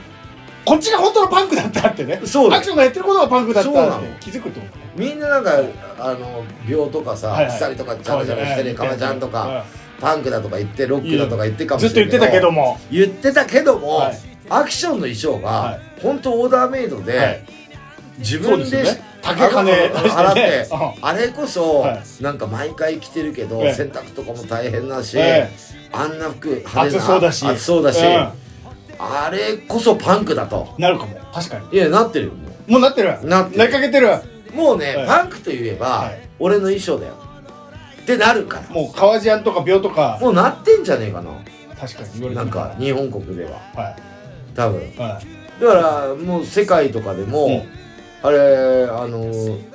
こっちが本当のパンクだったってね。らそう。アクションがやってることがパンクだったそうなの。って気づくってことね。みんななんかあの病とかさはいはい。鎖とかちゃらちゃらしてねかまちゃんとかパンクだとか言ってロックだとか言ってかもずっと言ってしれないたけども。言ってたけども、はい。アクションの衣装はがい。本当オーダーメイドで、はい自分で竹金払ってうんあれこそ、はい。なんか毎回着てるけど、ええ。洗濯とかも大変だし、えあんな服派手な暑そうだし。暑そうだし、うんあれこそパンクだと。なるかも。確かに。いやなってるよももうなってる。なってる。なりかけてる。うもうね、はいパンクといえば、はい。俺の衣装だよ。ってなるから。もう革ジャンとか病とか。もうなってんじゃねえかな。確かに言われてなんか日本国では。は多分。だからもう世界とかでも、うんあれあの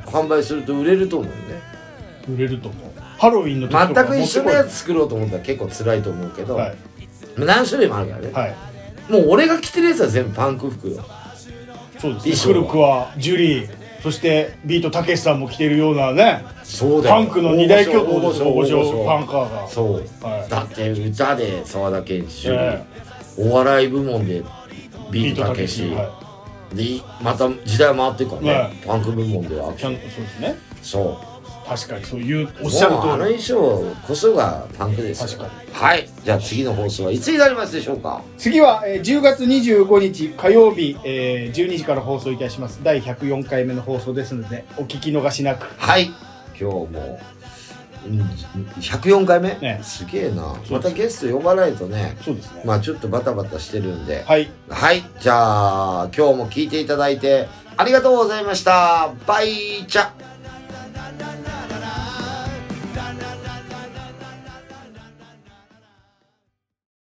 販売すると売れると思うよね。い売れると思う。ハロウィンの時全く一緒のやつつ作ろうと思ったら結構辛いと思うけど、はい。何種類もあるからね、はい。もう俺が着てるやつは全部パンク服よ。そうですね。衣装は。古くはジュリーそしてビートたけしさんも着てるようなねそうパンクの二大巨頭です大御大御所。所パンカーがそう。はい。だって歌で沢田研二、えお笑い部門でビートたけし、はでまた時代回ってるからね、はいパンク部門では。そうですね。そう。確かにそういうおっしゃるもうあの衣装こそがパンクですよ。確はい。じゃあ次の放送はいつになりますでしょうか？次は、えー10月25日火曜日、えー12時から放送いたします。第104回目の放送ですのでお聞き逃しなく。はい。今日もうん104回目、ねすげえな。すまたゲスト呼ばないとね。そうですね。まあちょっとバタバタしてるんで。はい。はい。じゃあ今日も聞いていただいてありがとうございました。バイチャ